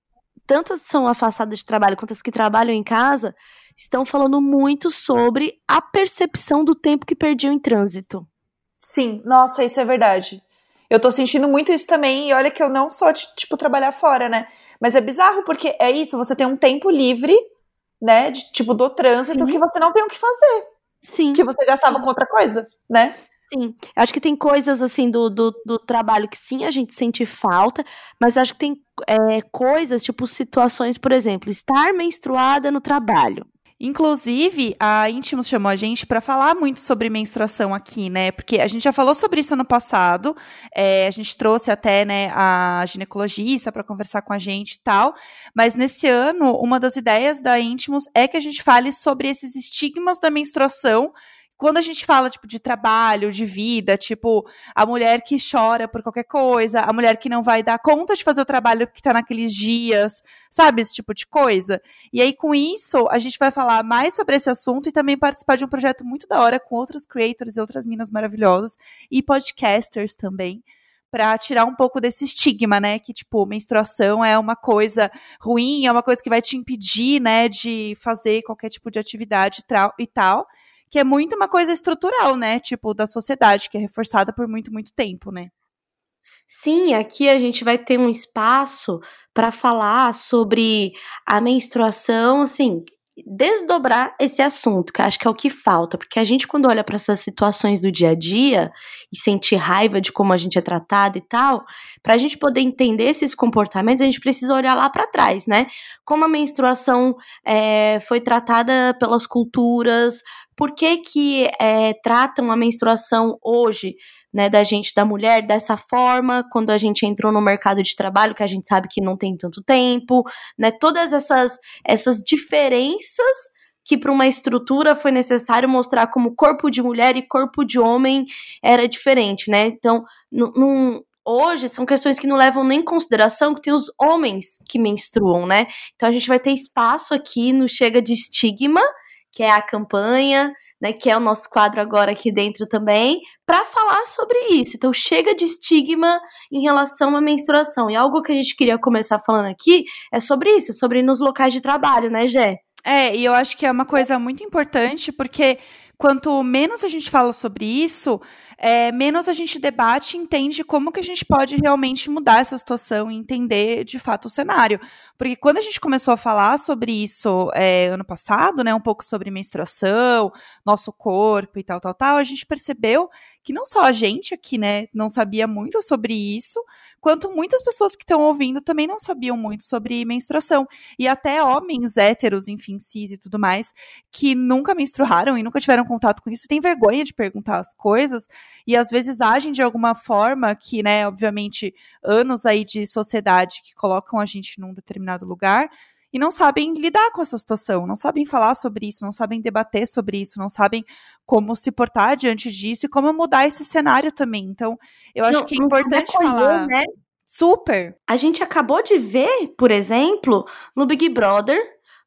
S2: tanto são afastadas de trabalho quanto as que trabalham em casa, estão falando muito sobre a percepção do tempo que perdiam em trânsito.
S3: Sim, nossa, isso é verdade. Eu tô sentindo muito isso também, e olha que eu não sou de, tipo, trabalhar fora, né? Mas é bizarro, porque é isso, você tem um tempo livre, né? De, tipo, do trânsito, Sim. que você não tem o que fazer.
S2: Sim.
S3: Que você gastava Sim. com outra coisa, né?
S2: Sim, acho que tem coisas assim do, do, do, trabalho que sim a gente sente falta, mas acho que tem é, coisas, tipo situações, por exemplo, estar menstruada no trabalho.
S3: Inclusive, a Íntimos chamou a gente para falar muito sobre menstruação aqui, né? Porque a gente já falou sobre isso no passado. É, a gente trouxe até né, a ginecologista para conversar com a gente e tal. Mas nesse ano, uma das ideias da Íntimos é que a gente fale sobre esses estigmas da menstruação quando a gente fala, tipo, de trabalho, de vida, tipo, a mulher que chora por qualquer coisa, a mulher que não vai dar conta de fazer o trabalho que tá naqueles dias, sabe? Esse tipo de coisa. E aí, com isso, a gente vai falar mais sobre esse assunto e também participar de um projeto muito da hora com outros creators e outras minas maravilhosas e podcasters também para tirar um pouco desse estigma, né? Que, tipo, menstruação é uma coisa ruim, é uma coisa que vai te impedir, né, de fazer qualquer tipo de atividade e tal que é muito uma coisa estrutural, né? Tipo, da sociedade, que é reforçada por muito, muito tempo, né?
S2: Sim, aqui a gente vai ter um espaço para falar sobre a menstruação, assim, desdobrar esse assunto, que acho que é o que falta, porque a gente quando olha para essas situações do dia a dia e sente raiva de como a gente é tratado e tal, para a gente poder entender esses comportamentos, a gente precisa olhar lá para trás, né? Como a menstruação é, foi tratada pelas culturas, por que que é, tratam a menstruação hoje né, da gente, da mulher, dessa forma, quando a gente entrou no mercado de trabalho, que a gente sabe que não tem tanto tempo, né, todas essas, essas diferenças que para uma estrutura foi necessário mostrar como corpo de mulher e corpo de homem era diferente, né? Então, num, hoje são questões que não levam nem em consideração que tem os homens que menstruam, né? Então a gente vai ter espaço aqui no Chega de Estigma, que é a campanha, né, que é o nosso quadro agora aqui dentro também, para falar sobre isso. Então, chega de estigma em relação à menstruação. E algo que a gente queria começar falando aqui é sobre isso, sobre nos locais de trabalho, né, Gé?
S3: É, e eu acho que é uma coisa muito importante, porque quanto menos a gente fala sobre isso, é, menos a gente debate e entende como que a gente pode realmente mudar essa situação e entender de fato o cenário. Porque quando a gente começou a falar sobre isso é, ano passado, né, um pouco sobre menstruação, nosso corpo e tal, tal, tal, a gente percebeu que não só a gente aqui, né, não sabia muito sobre isso, quanto muitas pessoas que estão ouvindo também não sabiam muito sobre menstruação. E até homens héteros, enfim, cis e tudo mais, que nunca menstruaram e nunca tiveram contato com isso, têm vergonha de perguntar as coisas e às vezes agem de alguma forma que, né, obviamente, anos aí de sociedade que colocam a gente num determinado lugar e não sabem lidar com essa situação, não sabem falar sobre isso, não sabem debater sobre isso, não sabem como se portar diante disso e como mudar esse cenário também. Então, eu acho não, que é importante falar. Né? Super.
S2: A gente acabou de ver, por exemplo, no Big Brother,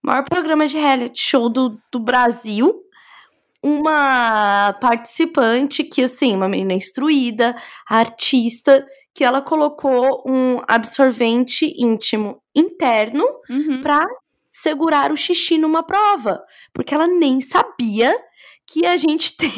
S2: maior programa de reality show do, do Brasil, uma participante que, assim, uma menina instruída, artista, que ela colocou um absorvente íntimo interno uhum. para segurar o xixi numa prova, porque ela nem sabia que a gente tem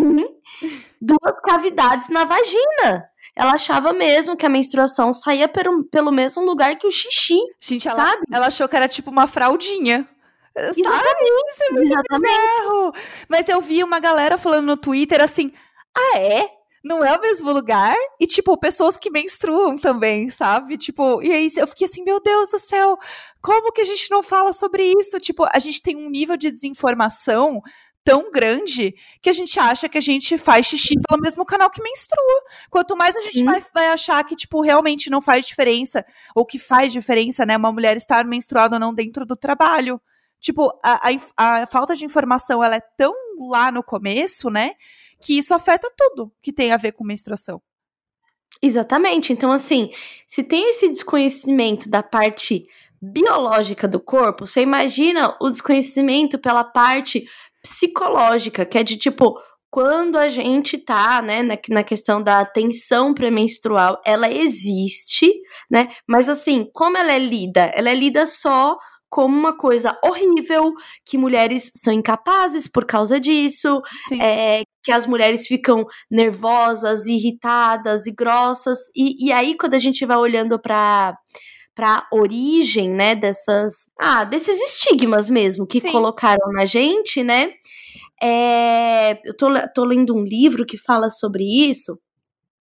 S2: duas cavidades na vagina. ela achava mesmo que a menstruação saía pelo, pelo mesmo lugar que o xixi.
S3: Gente,
S2: ela, sabe?
S3: ela achou que era tipo uma fraldinha.
S2: Exatamente.
S3: Isso é muito exatamente. Bizarro. Mas eu vi uma galera falando no Twitter assim: ah, é? Não é o mesmo lugar? E, tipo, pessoas que menstruam também, sabe? Tipo, e aí eu fiquei assim, meu Deus do céu, como que a gente não fala sobre isso? Tipo, a gente tem um nível de desinformação tão grande que a gente acha que a gente faz xixi pelo mesmo canal que menstrua. Quanto mais a gente vai, vai, achar que, tipo, realmente não faz diferença, ou que faz diferença, né, uma mulher estar menstruada ou não dentro do trabalho. Tipo, a, a, a falta de informação, ela é tão lá no começo, né, que isso afeta tudo que tem a ver com menstruação.
S2: Exatamente. Então, assim, se tem esse desconhecimento da parte biológica do corpo, você imagina o desconhecimento pela parte psicológica, que é de tipo, quando a gente tá, né, na, na questão da tensão pré-menstrual, ela existe, né? Mas assim, como ela é lida? Ela é lida só como uma coisa horrível, que mulheres são incapazes por causa disso, é, que as mulheres ficam nervosas, irritadas e grossas. E, e aí, quando a gente vai olhando para para origem, né, dessas, ah, desses estigmas mesmo que Sim. colocaram na gente, né? É, eu tô, tô lendo um livro que fala sobre isso,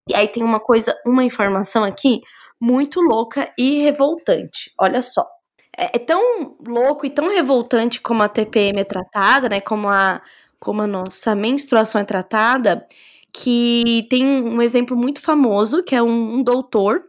S2: e aí tem uma coisa, uma informação aqui muito louca e revoltante. Olha só. É, é tão louco e tão revoltante como a TPM é tratada, né? Como a, como a nossa menstruação é tratada, que tem um exemplo muito famoso, que é um, um doutor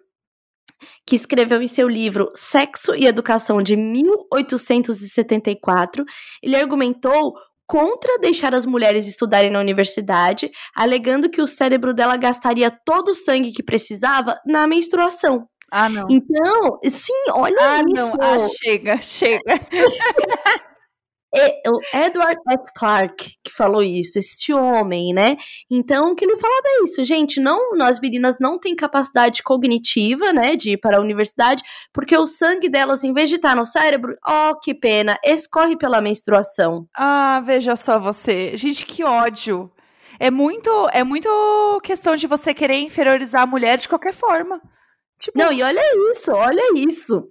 S2: que escreveu em seu livro Sexo e Educação de 1874, ele argumentou contra deixar as mulheres estudarem na universidade, alegando que o cérebro dela gastaria todo o sangue que precisava na menstruação.
S3: Ah, não.
S2: Então, sim, olha
S3: ah,
S2: isso.
S3: Não. Ah, chega, chega.
S2: é o Edward F. Clarke que falou isso, este homem, né? Então, que ele falava é isso, gente, não, nós meninas não tem capacidade cognitiva, né, de ir para a universidade, porque o sangue delas, em vez de estar no cérebro, ó, oh, que pena, escorre pela menstruação.
S3: Ah, veja só você. Gente, que ódio. É muito, é muito questão de você querer inferiorizar a mulher de qualquer forma.
S2: Tipo... Não, e olha isso, olha isso.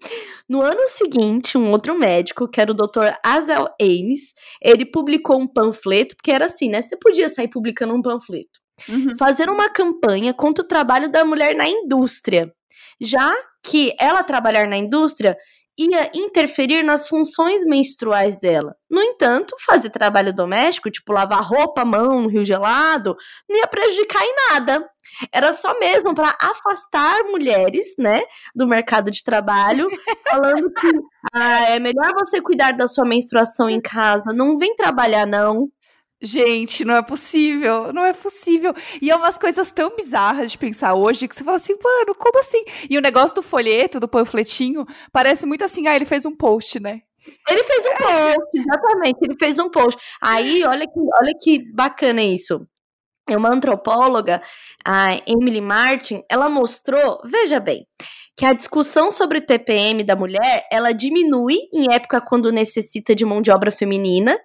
S2: No ano seguinte, um outro médico, que era o Dr. Azel Ames, ele publicou um panfleto, porque era assim, né? Você podia sair publicando um panfleto. Uhum. Fazendo uma campanha contra o trabalho da mulher na indústria. Já que ela trabalhar na indústria ia interferir nas funções menstruais dela. No entanto, fazer trabalho doméstico, tipo lavar roupa mão no rio gelado, não ia prejudicar em nada. Era só mesmo para afastar mulheres, né, do mercado de trabalho, falando que ah, é melhor você cuidar da sua menstruação em casa, não vem trabalhar não.
S3: Gente, não é possível, não é possível. E é umas coisas tão bizarras de pensar hoje que você fala assim, mano, como assim? E o negócio do folheto, do panfletinho, parece muito assim, ah, ele fez um post, né?
S2: Ele fez um post, exatamente, ele fez um post. Aí, olha que, olha que bacana isso. É uma antropóloga, a Emily Martin, ela mostrou, veja bem, que a discussão sobre o TPM da mulher, ela diminui em época quando necessita de mão de obra feminina,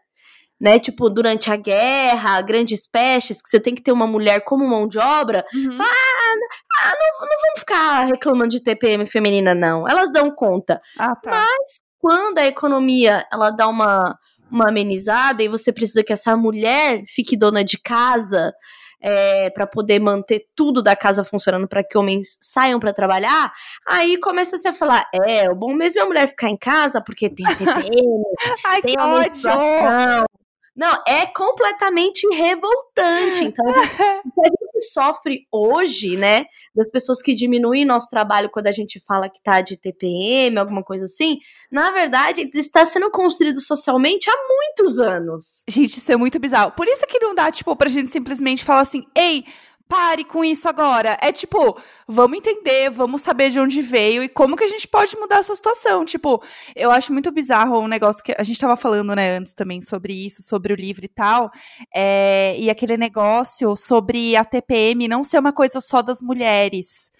S2: né? Tipo, durante a guerra, grandes pestes, que você tem que ter uma mulher como mão de obra. Uhum. Fala, ah, ah não, não vamos ficar reclamando de TPM feminina, não. Elas dão conta.
S3: Ah, tá.
S2: Mas quando a economia ela dá uma uma amenizada e você precisa que essa mulher fique dona de casa é, para poder manter tudo da casa funcionando para que homens saiam para trabalhar, aí começa -se a falar: é, o bom mesmo é a mulher ficar em casa porque tem TPM,
S3: Ai,
S2: tem
S3: que ódio!
S2: Não, é completamente revoltante. Então, o que a gente sofre hoje, né, das pessoas que diminuem nosso trabalho quando a gente fala que tá de TPM, alguma coisa assim, na verdade, está sendo construído socialmente há muitos anos.
S3: Gente, isso é muito bizarro. Por isso que não dá, tipo, pra gente simplesmente falar assim, ei, pare com isso agora. É tipo, vamos entender, vamos saber de onde veio e como que a gente pode mudar essa situação. Tipo, eu acho muito bizarro um negócio que a gente estava falando, né, antes também sobre isso, sobre o livro e tal. É, e aquele negócio sobre a TPM não ser uma coisa só das mulheres.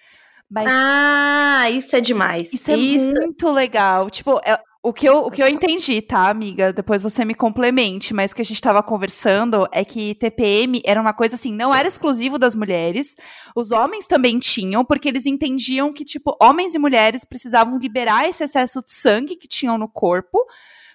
S2: Mas ah, isso é demais.
S3: Isso, é isso é muito legal. Tipo, é, O que, eu, o que eu entendi, tá, amiga? Depois você me complemente, mas o que a gente tava conversando é que TPM era uma coisa assim, não era exclusivo das mulheres, os homens também tinham, porque eles entendiam que, tipo, homens e mulheres precisavam liberar esse excesso de sangue que tinham no corpo,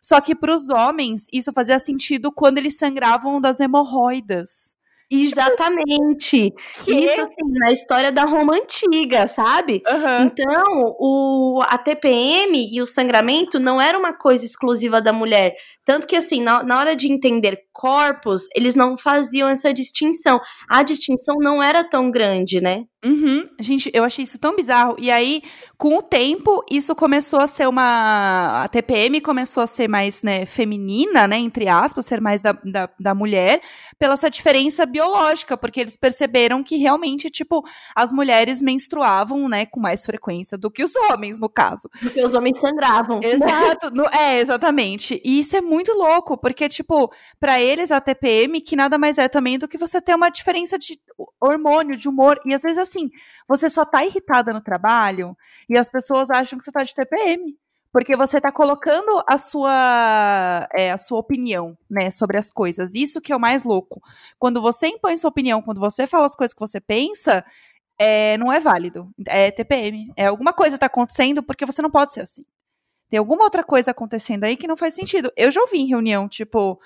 S3: só que para os homens isso fazia sentido quando eles sangravam das hemorroidas.
S2: Tipo, Exatamente. Isso assim, na história da Roma antiga, sabe? Uhum. Então, o, a TPM e o sangramento não era uma coisa exclusiva da mulher. Tanto que, assim, na, na hora de entender corpos, eles não faziam essa distinção. A distinção não era tão grande, né?
S3: Uhum. Gente, eu achei isso tão bizarro. E aí, com o tempo, isso começou a ser uma. A TPM começou a ser mais, né, feminina, né, entre aspas, ser mais da, da, da mulher, pela essa diferença biológica, porque eles perceberam que realmente, tipo, as mulheres menstruavam, né, com mais frequência do que os homens, no caso.
S2: Do que os homens sangravam.
S3: Exato. no, é, exatamente. E isso é muito louco, porque, tipo, para eles a TPM, que nada mais é também do que você ter uma diferença de hormônio, de humor, e às vezes assim, você só tá irritada no trabalho e as pessoas acham que você tá de TPM. Porque você tá colocando a sua, é, a sua opinião, né, sobre as coisas. Isso que é o mais louco. Quando você impõe sua opinião, quando você fala as coisas que você pensa, é, não é válido. É TPM. É alguma coisa tá acontecendo porque você não pode ser assim. Tem alguma outra coisa acontecendo aí que não faz sentido. Eu já ouvi em reunião, tipo,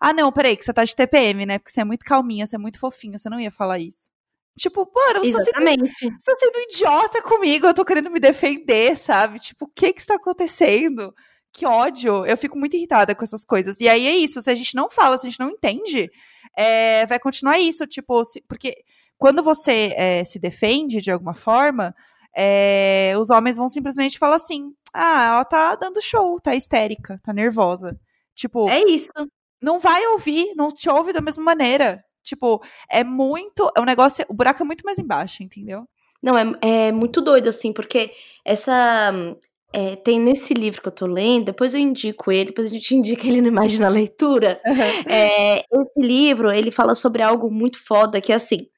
S3: ah, não, peraí, que você tá de TPM, né? Porque você é muito calminha, você é muito fofinha, você não ia falar isso. Tipo, mano, você tá, sendo, você tá sendo idiota comigo, eu tô querendo me defender, sabe? Tipo, o que que está acontecendo? Que ódio. Eu fico muito irritada com essas coisas. E aí é isso, se a gente não fala, se a gente não entende, é, vai continuar isso, tipo, se, porque quando você é, se defende de alguma forma, é, os homens vão simplesmente falar assim: ah, ela tá dando show, tá histérica, tá nervosa. Tipo.
S2: É isso.
S3: Não vai ouvir, não te ouve da mesma maneira. Tipo, é muito. É um negócio. O buraco é muito mais embaixo, entendeu?
S2: Não, é, é muito doido, assim, porque essa. É, tem nesse livro que eu tô lendo, depois eu indico ele, depois a gente indica ele no Imagina Leitura. Uhum. É, esse livro, ele fala sobre algo muito foda, que é assim,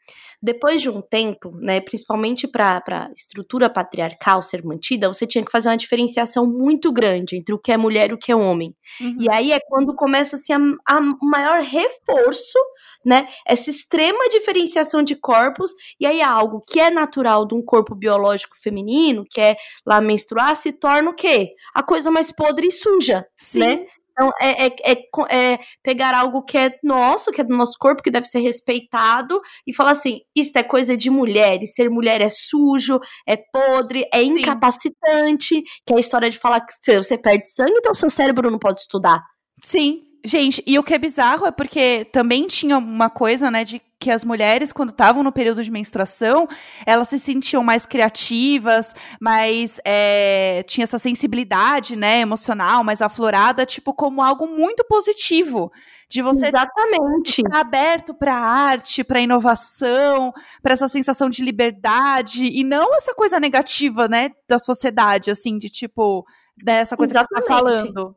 S2: depois de um tempo, né, principalmente para a estrutura patriarcal ser mantida, você tinha que fazer uma diferenciação muito grande entre o que é mulher e o que é homem. Uhum. E aí é quando começa-se a, a maior reforço né? Essa extrema diferenciação de corpos, e aí algo que é natural de um corpo biológico feminino, que é lá menstruar, se torna o quê? A coisa mais podre e suja, Sim. né? Então, é, é, é, é, pegar algo que é nosso, que é do nosso corpo, que deve ser respeitado, e falar assim: isso é coisa de mulher, e ser mulher é sujo, é podre, é incapacitante, Sim. que é a história de falar que se você perde sangue, então seu cérebro não pode estudar.
S3: Sim, Gente, e o que é bizarro é porque também tinha uma coisa, né, de que as mulheres, quando estavam no período de menstruação, elas se sentiam mais criativas, mais. É, tinha essa sensibilidade, né, emocional, mais aflorada, tipo, como algo muito positivo. De você
S2: Exatamente.
S3: estar aberto para arte, para inovação, para essa sensação de liberdade, e não essa coisa negativa, né, da sociedade, assim, de tipo, dessa coisa Exatamente. que você tá falando.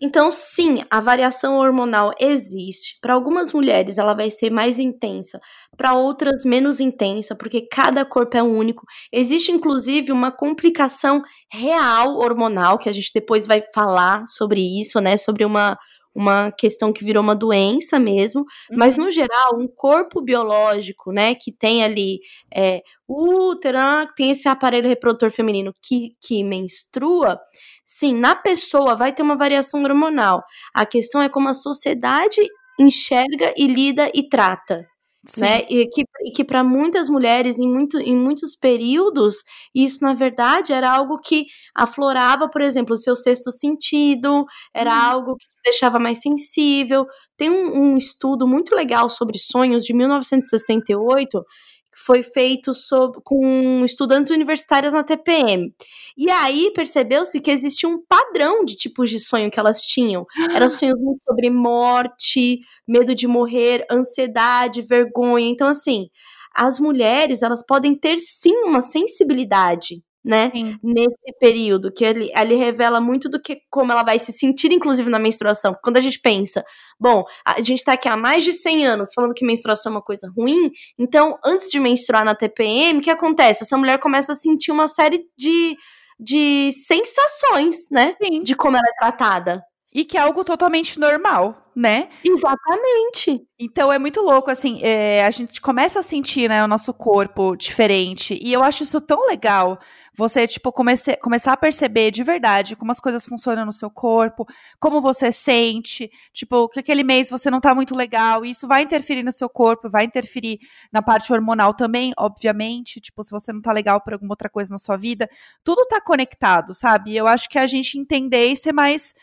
S2: Então, sim, a variação hormonal existe. Para algumas mulheres, ela vai ser mais intensa, para outras, menos intensa, porque cada corpo é único. Existe, inclusive, uma complicação real hormonal, que a gente depois vai falar sobre isso, né? Sobre uma, uma questão que virou uma doença mesmo, uhum. mas no geral, um corpo biológico, né, que tem ali é, útero, tem esse aparelho reprodutor feminino que, que menstrua, Sim, na pessoa vai ter uma variação hormonal. A questão é como a sociedade enxerga e lida e trata. Né? E que, que para muitas mulheres, em, muito, em muitos períodos, isso na verdade era algo que aflorava, por exemplo, o seu sexto sentido, era hum. algo que deixava mais sensível. Tem um, um estudo muito legal sobre sonhos de 1968 foi feito sobre, com estudantes universitárias na TPM. E aí percebeu-se que existia um padrão de tipos de sonho que elas tinham. Eram sonhos muito sobre morte, medo de morrer, ansiedade, vergonha. Então, assim, as mulheres, elas podem ter sim uma sensibilidade né? Sim. Nesse período, que ele, ele revela muito do que como ela vai se sentir, inclusive na menstruação. Quando a gente pensa, bom, a gente tá aqui há mais de 100 anos falando que menstruação é uma coisa ruim, então antes de menstruar na TPM, o que acontece? Essa mulher começa a sentir uma série de de sensações, né? Sim. De como ela é tratada.
S3: E que é algo totalmente normal, né?
S2: Exatamente.
S3: Então é muito louco, assim, é, a gente começa a sentir, né, o nosso corpo diferente. E eu acho isso tão legal. Você, tipo, comece, começar a perceber de verdade como as coisas funcionam no seu corpo, como você sente, tipo, que aquele mês você não tá muito legal. E isso vai interferir no seu corpo, vai interferir na parte hormonal também, obviamente. Tipo, se você não tá legal por alguma outra coisa na sua vida. Tudo tá conectado, sabe? E eu acho que a gente entender e ser mais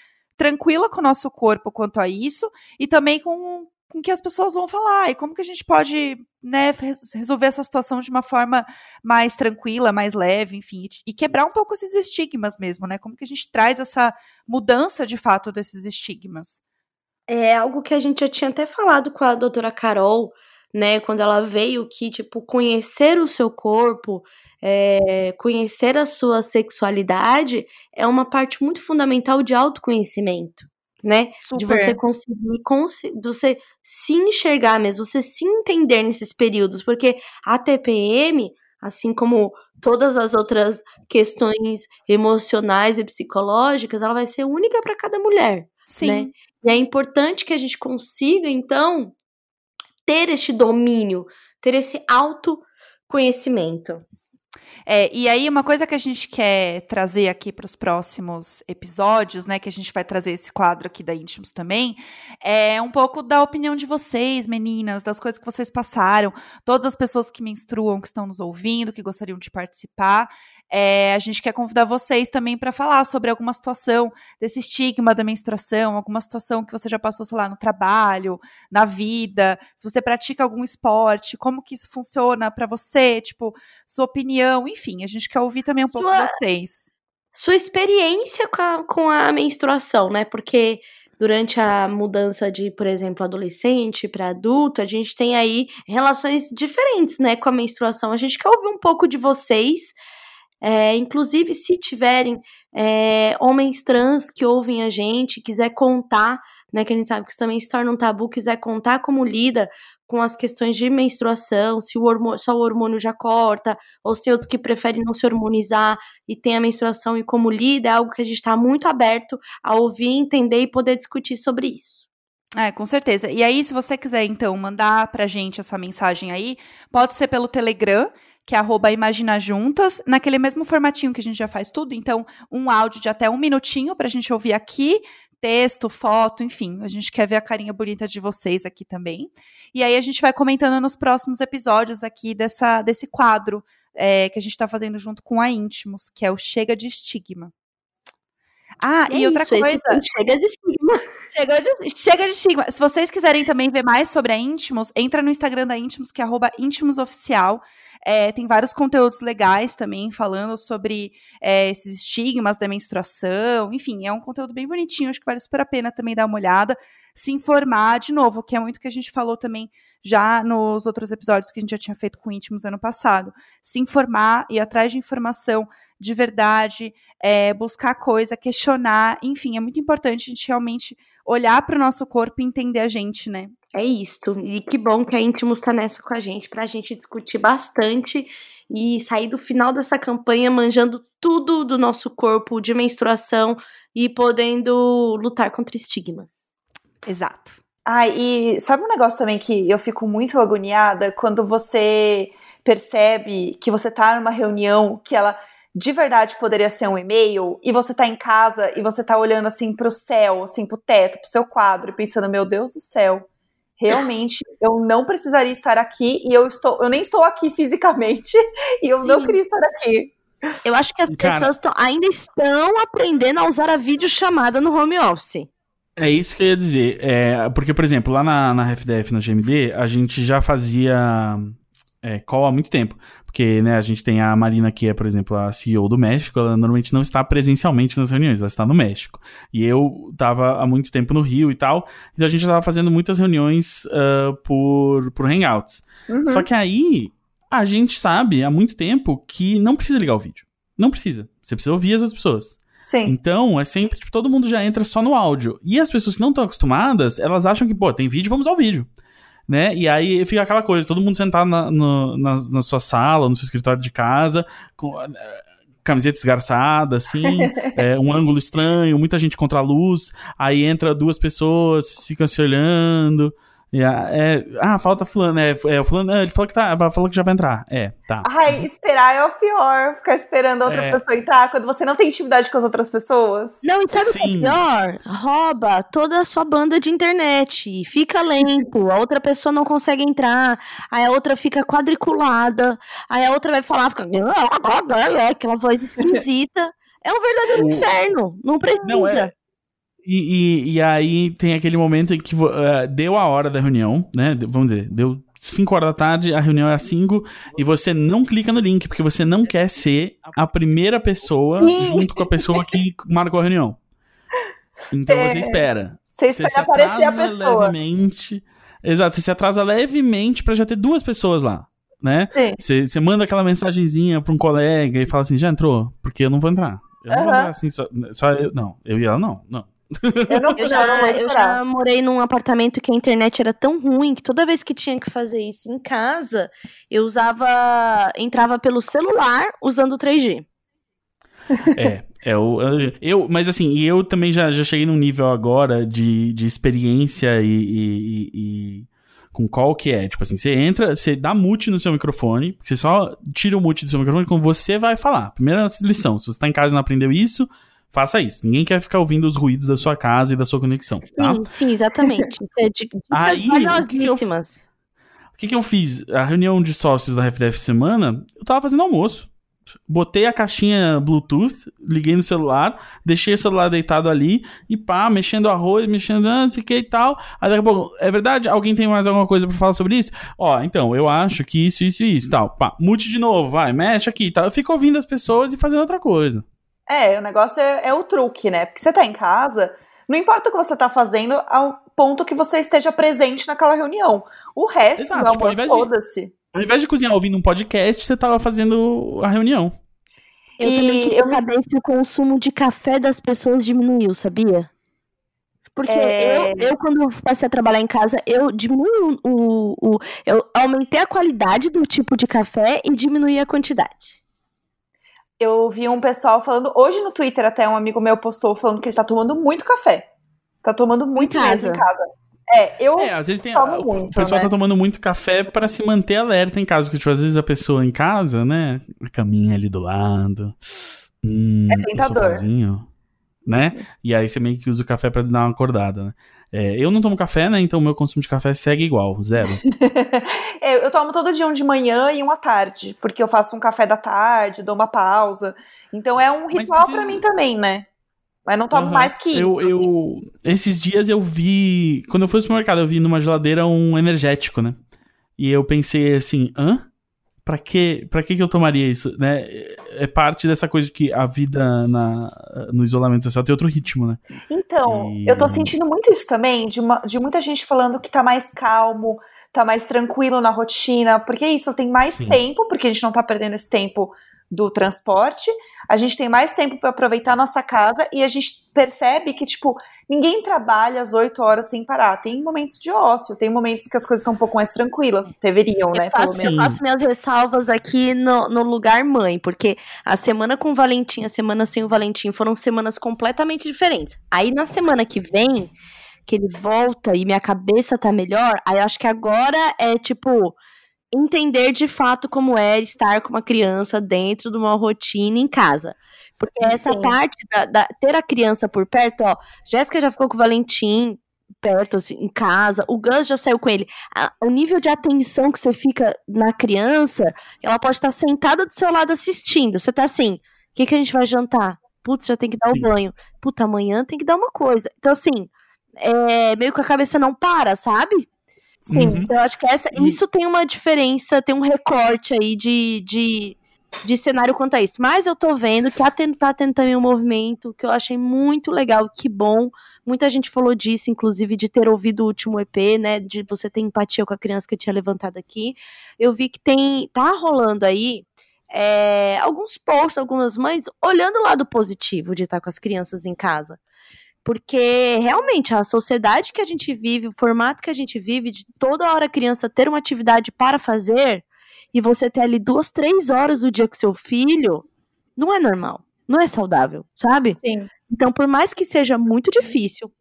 S3: tranquila com o nosso corpo quanto a isso e também com com que as pessoas vão falar e como que a gente pode né, resolver essa situação de uma forma mais tranquila, mais leve, enfim, e quebrar um pouco esses estigmas mesmo, né? Como que a gente traz essa mudança de fato desses estigmas?
S2: É algo que a gente já tinha até falado com a doutora Carol, né, quando ela veio que, tipo, conhecer o seu corpo é, conhecer a sua sexualidade é uma parte muito fundamental de autoconhecimento, né? Super. De você conseguir de você se enxergar mesmo, você se entender nesses períodos, porque a TPM, assim como todas as outras questões emocionais e psicológicas, ela vai ser única para cada mulher, Sim. né? E é importante que a gente consiga, então, ter este domínio, ter esse autoconhecimento.
S3: É, e aí, uma coisa que a gente quer trazer aqui para os próximos episódios, né? Que a gente vai trazer esse quadro aqui da Íntimos também, é um pouco da opinião de vocês, meninas, das coisas que vocês passaram, todas as pessoas que menstruam, que estão nos ouvindo, que gostariam de participar. É, a gente quer convidar vocês também para falar sobre alguma situação desse estigma da menstruação, alguma situação que você já passou, sei lá, no trabalho, na vida, se você pratica algum esporte, como que isso funciona para você, tipo, sua opinião, enfim, a gente quer ouvir também um pouco sua, vocês.
S2: Sua experiência com a, com a menstruação, né? Porque durante a mudança de, por exemplo, adolescente para adulto, a gente tem aí relações diferentes, né, com a menstruação. A gente quer ouvir um pouco de vocês é, inclusive, se tiverem é, homens trans que ouvem a gente, quiser contar, né, que a gente sabe que isso também se torna um tabu, quiser contar como lida com as questões de menstruação, se o hormônio, só o hormônio já corta, ou se outros que preferem não se hormonizar e tem a menstruação e como lida, é algo que a gente está muito aberto a ouvir, entender e poder discutir sobre isso.
S3: É, com certeza. E aí, se você quiser, então, mandar pra gente essa mensagem aí, pode ser pelo Telegram, que é arroba Imagina Juntas, naquele mesmo formatinho que a gente já faz tudo. Então, um áudio de até um minutinho para a gente ouvir aqui, texto, foto, enfim. A gente quer ver a carinha bonita de vocês aqui também. E aí a gente vai comentando nos próximos episódios aqui dessa, desse quadro é, que a gente está fazendo junto com a Íntimos, que é o Chega de Estigma. Ah, é e outra isso, coisa.
S2: Chega de estigma.
S3: Chega de, chega de estigma. Se vocês quiserem também ver mais sobre a Íntimos, entra no Instagram da Íntimos, que é íntimosoficial. É, tem vários conteúdos legais também falando sobre é, esses estigmas da menstruação. Enfim, é um conteúdo bem bonitinho. Acho que vale super a pena também dar uma olhada. Se informar de novo, que é muito que a gente falou também já nos outros episódios que a gente já tinha feito com íntimos ano passado. Se informar e atrás de informação de verdade, é, buscar coisa, questionar, enfim, é muito importante a gente realmente olhar para o nosso corpo e entender a gente, né?
S2: É isto. E que bom que a Íntimos está nessa com a gente, para a gente discutir bastante e sair do final dessa campanha manjando tudo do nosso corpo de menstruação e podendo lutar contra estigmas.
S3: Exato. Ah, e sabe um negócio também que eu fico muito agoniada quando você percebe que você tá numa reunião que ela de verdade poderia ser um e-mail e você tá em casa e você tá olhando assim pro céu, assim pro teto, pro seu quadro e pensando, meu Deus do céu, realmente eu não precisaria estar aqui e eu estou, eu nem estou aqui fisicamente e eu Sim. não queria estar aqui.
S2: Eu acho que as Cara, pessoas tão, ainda estão aprendendo a usar a videochamada no home office.
S1: É isso que eu ia dizer. É, porque, por exemplo, lá na, na FDF, na GMD, a gente já fazia é, call há muito tempo. Porque, né, a gente tem a Marina, que é, por exemplo, a CEO do México, ela normalmente não está presencialmente nas reuniões, ela está no México. E eu estava há muito tempo no Rio e tal, então a gente estava fazendo muitas reuniões uh, por, por Hangouts. Uhum. Só que aí, a gente sabe há muito tempo que não precisa ligar o vídeo. Não precisa. Você precisa ouvir as outras pessoas. Sim. Então, é sempre, tipo, todo mundo já entra só no áudio. E as pessoas que não estão acostumadas, elas acham que, pô, tem vídeo, vamos ao vídeo. Né? E aí fica aquela coisa, todo mundo sentado na, no, na, na, sua sala, no seu escritório de casa, com, camiseta esgarçada, assim, é, um ângulo estranho, muita gente contra a luz, aí entra duas pessoas, ficam se olhando. É, ah, falta fulano, é, é fulano, ele falou que tá, falou que já vai entrar. É, tá.
S3: Ai, esperar é o pior, ficar esperando a outra é. pessoa entrar quando você não tem intimidade com as outras pessoas.
S2: Não, e sabe o que é pior? Rouba toda a sua banda de internet, fica lento, a outra pessoa não consegue entrar, aí a outra fica quadriculada, aí a outra vai falar, fica aquela voz esquisita. É um verdadeiro o... inferno, não precisa. Não, é,
S1: e, e, e, aí tem aquele momento em que uh, deu a hora da reunião, né? Vamos dizer, deu 5 horas da tarde, a reunião é às 5, e você não clica no link, porque você não quer ser a primeira pessoa junto com a pessoa que marcou a reunião. Então é. você espera.
S3: Você espera você aparecer a pessoa.
S1: Levemente, exato, você se atrasa levemente para já ter duas pessoas lá. Né? Você, você manda aquela mensagenzinha pra um colega e fala assim: já entrou? Porque eu não vou entrar. Eu não vou entrar assim, só, só eu. Não, eu e ela não, não.
S2: Eu, não, eu, já, eu já morei num apartamento que a internet era tão ruim que toda vez que tinha que fazer isso em casa, eu usava. entrava pelo celular usando o 3G.
S1: É, é o. Eu, mas assim, eu também já, já cheguei num nível agora de, de experiência e, e, e, com qual que é. Tipo assim, você entra, você dá mute no seu microfone, você só tira o mute do seu microfone quando você vai falar. Primeira lição, se você tá em casa e não aprendeu isso, faça isso. Ninguém quer ficar ouvindo os ruídos da sua casa e da sua conexão. Tá?
S2: Sim, sim, exatamente. Isso é de, Aí, valiosíssimas.
S1: O que, que, eu fiz? A reunião de sócios da FDF semana, eu tava fazendo almoço. Botei a caixinha Bluetooth, liguei no celular, deixei o celular deitado ali e pá, mexendo arroz, mexendo não sei o que e tal. Aí daqui a pouco, é verdade? Alguém tem mais alguma coisa para falar sobre isso? Ó, então, eu acho que isso, isso e isso tal. Pá, mute de novo, vai, mexe aqui e tal. Eu fico ouvindo as pessoas e fazendo outra coisa.
S3: É, o negócio é, é o truque, né? Porque você tá em casa, não importa o que você tá fazendo, ao ponto que você esteja presente naquela reunião. O resto, Exato, meu tipo, amor, foda-se.
S1: Ao invés de cozinhar ouvindo um podcast, você tava fazendo a reunião.
S2: Eu e também queria eu saber me... se o consumo de café das pessoas diminuiu, sabia? Porque é... eu, eu, quando passei a trabalhar em casa, eu diminui o, o, o, Eu aumentei a qualidade do tipo de café e diminui a quantidade
S3: eu vi um pessoal falando, hoje no Twitter até um amigo meu postou falando que ele tá tomando muito café. Tá tomando muito em mesmo em casa. É, eu. É,
S1: às vezes tem. Muito, o pessoal né? tá tomando muito café para se manter alerta em casa. Porque, tipo, às vezes a pessoa em casa, né? Caminha ali do lado. Hum, é tentador. Um né? E aí você meio que usa o café para dar uma acordada, né? É, eu não tomo café, né? Então o meu consumo de café segue igual, zero.
S3: é, eu tomo todo dia um de manhã e um à tarde, porque eu faço um café da tarde, dou uma pausa. Então é um ritual precisa... para mim também, né? Mas não tomo uhum. mais que isso.
S1: Eu, eu, esses dias eu vi. Quando eu fui no supermercado, eu vi numa geladeira um energético, né? E eu pensei assim, hã? Pra que, pra que que eu tomaria isso, né? É parte dessa coisa que a vida na, no isolamento social tem outro ritmo, né?
S3: Então, e... eu tô sentindo muito isso também, de, uma, de muita gente falando que tá mais calmo, tá mais tranquilo na rotina, porque isso tem mais Sim. tempo, porque a gente não tá perdendo esse tempo do transporte, a gente tem mais tempo para aproveitar a nossa casa e a gente percebe que, tipo, ninguém trabalha às 8 horas sem parar. Tem momentos de ócio, tem momentos que as coisas estão um pouco mais tranquilas. Deveriam, né?
S2: Eu faço, eu faço minhas ressalvas aqui no, no lugar mãe, porque a semana com o Valentim, a semana sem o Valentim foram semanas completamente diferentes. Aí na semana que vem, que ele volta e minha cabeça tá melhor, aí eu acho que agora é tipo entender de fato como é estar com uma criança dentro de uma rotina em casa. Porque essa parte da, da, ter a criança por perto, ó, Jéssica já ficou com o Valentim perto, assim, em casa, o Gus já saiu com ele. A, o nível de atenção que você fica na criança, ela pode estar sentada do seu lado assistindo. Você tá assim, o que, que a gente vai jantar? Putz, já tem que dar o banho. Puta, amanhã tem que dar uma coisa. Então, assim, é, meio que a cabeça não para, sabe? Sim, uhum. eu acho que essa, isso tem uma diferença, tem um recorte aí de, de, de cenário quanto a isso. Mas eu tô vendo que tá tendo, tá também um movimento que eu achei muito legal, que bom. Muita gente falou disso, inclusive, de ter ouvido o último EP, né? De você ter empatia com a criança que eu tinha levantado aqui. Eu vi que tem. tá rolando aí. É, alguns posts, algumas mães, olhando o lado positivo de estar com as crianças em casa. Porque realmente a sociedade que a gente vive, o formato que a gente vive, de toda hora a criança ter uma atividade para fazer, e você ter ali duas, três horas do dia com seu filho, Não é normal. Não é saudável, sabe?
S3: Sim.
S2: Então, por mais que seja muito difícil,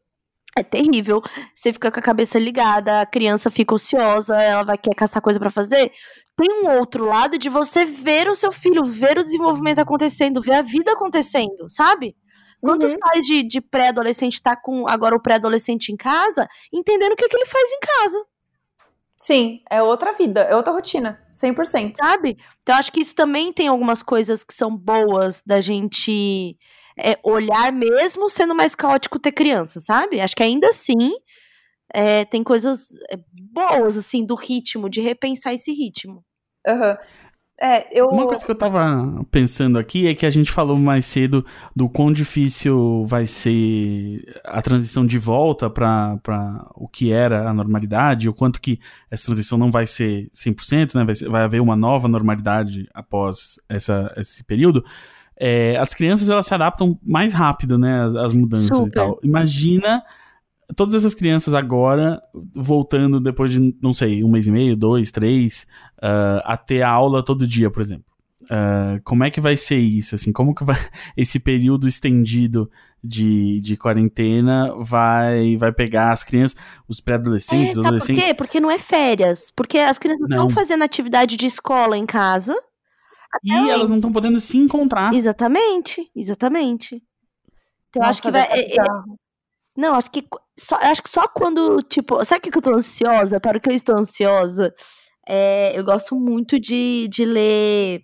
S2: é terrível. Você fica com a cabeça ligada, a criança fica ociosa, ela vai querer caçar coisa para fazer. Tem um outro lado de você ver o seu filho, ver o desenvolvimento acontecendo, ver a vida acontecendo, sabe? Quantos uhum. pais de, de pré-adolescente tá com agora o pré-adolescente em casa, entendendo o que, que ele faz em casa?
S3: Sim, é outra vida, é outra rotina, 100%.
S2: Sabe? Então acho que isso também tem algumas coisas que são boas da gente é, olhar mesmo sendo mais caótico ter criança, sabe? Acho que ainda assim é, tem coisas é, boas, assim, do ritmo, de repensar esse ritmo.
S3: Uhum. É, eu...
S1: Uma coisa que eu tava pensando aqui é que a gente falou mais cedo do quão difícil vai ser a transição de volta para o que era a normalidade, o quanto que essa transição não vai ser 100%, né? Vai, ser, vai haver uma nova normalidade após essa, esse período. É, as crianças elas se adaptam mais rápido, né? As, as mudanças Super. e tal. Imagina todas essas crianças agora voltando depois de, não sei, um mês e meio, dois, três, uh, a ter a aula todo dia, por exemplo. Uh, como é que vai ser isso? Assim, como que vai esse período estendido de, de quarentena vai vai pegar as crianças, os pré-adolescentes, é, os adolescentes?
S2: Por quê? Porque não é férias. Porque as crianças não. estão fazendo atividade de escola em casa.
S1: E elas não estão podendo se encontrar.
S2: Exatamente, exatamente. Então, Nossa, acho que vai. É, é, não, acho que só, acho que só quando, tipo, sabe o que eu tô ansiosa? Para o que eu estou ansiosa? É, eu gosto muito de, de ler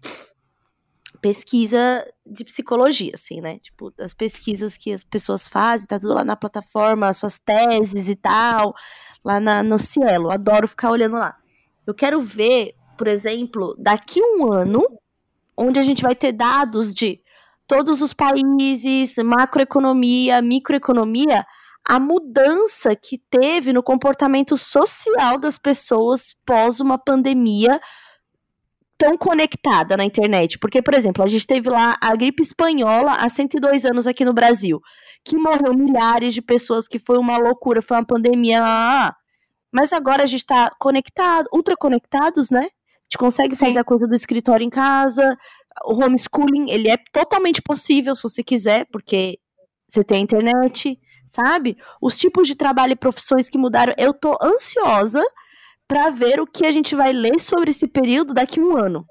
S2: pesquisa de psicologia, assim, né? Tipo, as pesquisas que as pessoas fazem, tá tudo lá na plataforma, as suas teses e tal, lá na, no Cielo. Adoro ficar olhando lá. Eu quero ver, por exemplo, daqui um ano, onde a gente vai ter dados de todos os países, macroeconomia, microeconomia, a mudança que teve no comportamento social das pessoas pós uma pandemia tão conectada na internet. Porque, por exemplo, a gente teve lá a gripe espanhola há 102 anos aqui no Brasil, que morreu milhares de pessoas, que foi uma loucura, foi uma pandemia. Mas agora a gente está conectado, ultra conectados, né? A gente consegue fazer Sim. a coisa do escritório em casa. O homeschooling, ele é totalmente possível se você quiser, porque você tem a internet sabe? Os tipos de trabalho e profissões que mudaram. Eu tô ansiosa para ver o que a gente vai ler sobre esse período daqui a um ano.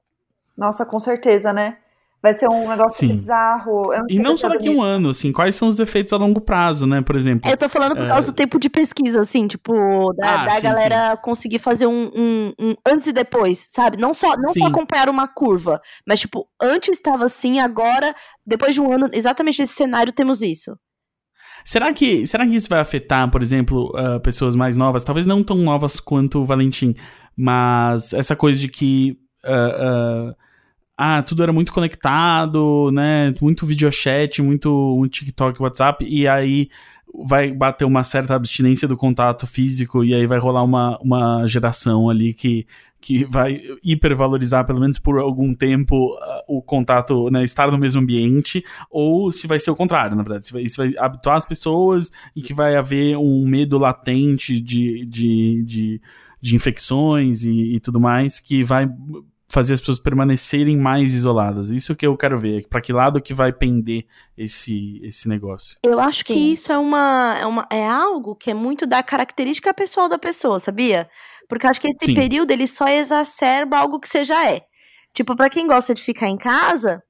S3: Nossa, com certeza, né? Vai ser um negócio Sim. bizarro.
S1: Não e não só daqui a um ano, assim, quais são os efeitos a longo prazo, né? Por exemplo.
S2: Eu tô falando por é... causa do tempo de pesquisa, assim, tipo, da, ah, da sim, galera sim. conseguir fazer um, um, um, antes e depois, sabe? Não só, não só acompanhar uma curva, mas, tipo, antes estava assim, agora, depois de um ano, exatamente nesse cenário, temos isso.
S1: Será que, será que isso vai afetar, por exemplo, uh, pessoas mais novas? Talvez não tão novas quanto o Valentim, mas essa coisa de que. Uh, uh, ah, tudo era muito conectado, né? Muito videochat, muito um TikTok, WhatsApp, e aí vai bater uma certa abstinência do contato físico, e aí vai rolar uma, uma geração ali que que vai hipervalorizar, pelo menos por algum tempo, o contato, né, estar no mesmo ambiente, ou se vai ser o contrário, na verdade. Se vai, se vai habituar as pessoas e que vai haver um medo latente de, de, de, de infecções e, e tudo mais, que vai fazer as pessoas permanecerem mais isoladas. Isso que eu quero ver, para que lado que vai pender esse esse negócio.
S2: Eu acho Sim. que isso é uma, é uma é algo que é muito da característica pessoal da pessoa, sabia? Porque eu acho que esse Sim. período ele só exacerba algo que você já é. Tipo, para quem gosta de ficar em casa,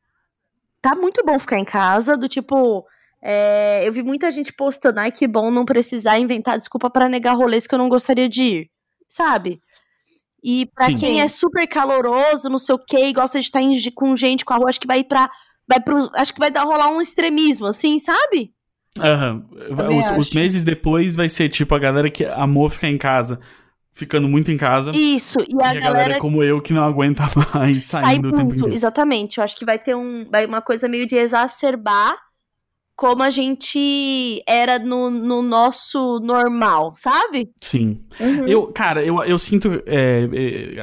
S2: tá muito bom ficar em casa, do tipo. É, eu vi muita gente postando, ai que bom não precisar inventar desculpa para negar rolês que eu não gostaria de ir, sabe? E para quem é super caloroso, não sei o que, gosta de estar em, com gente com a rua, acho que vai para vai pro, acho que vai dar rolar um extremismo, assim, sabe?
S1: Uhum. Os, os, meses depois vai ser tipo a galera que amou ficar em casa ficando muito em casa.
S2: Isso, e a,
S1: e a galera... galera... como eu que não aguenta mais saindo Sai o tempo inteiro.
S2: Exatamente, eu acho que vai ter um, vai uma coisa meio de exacerbar como a gente era no, no nosso normal, sabe?
S1: Sim. Uhum. Eu, cara, eu, eu sinto é,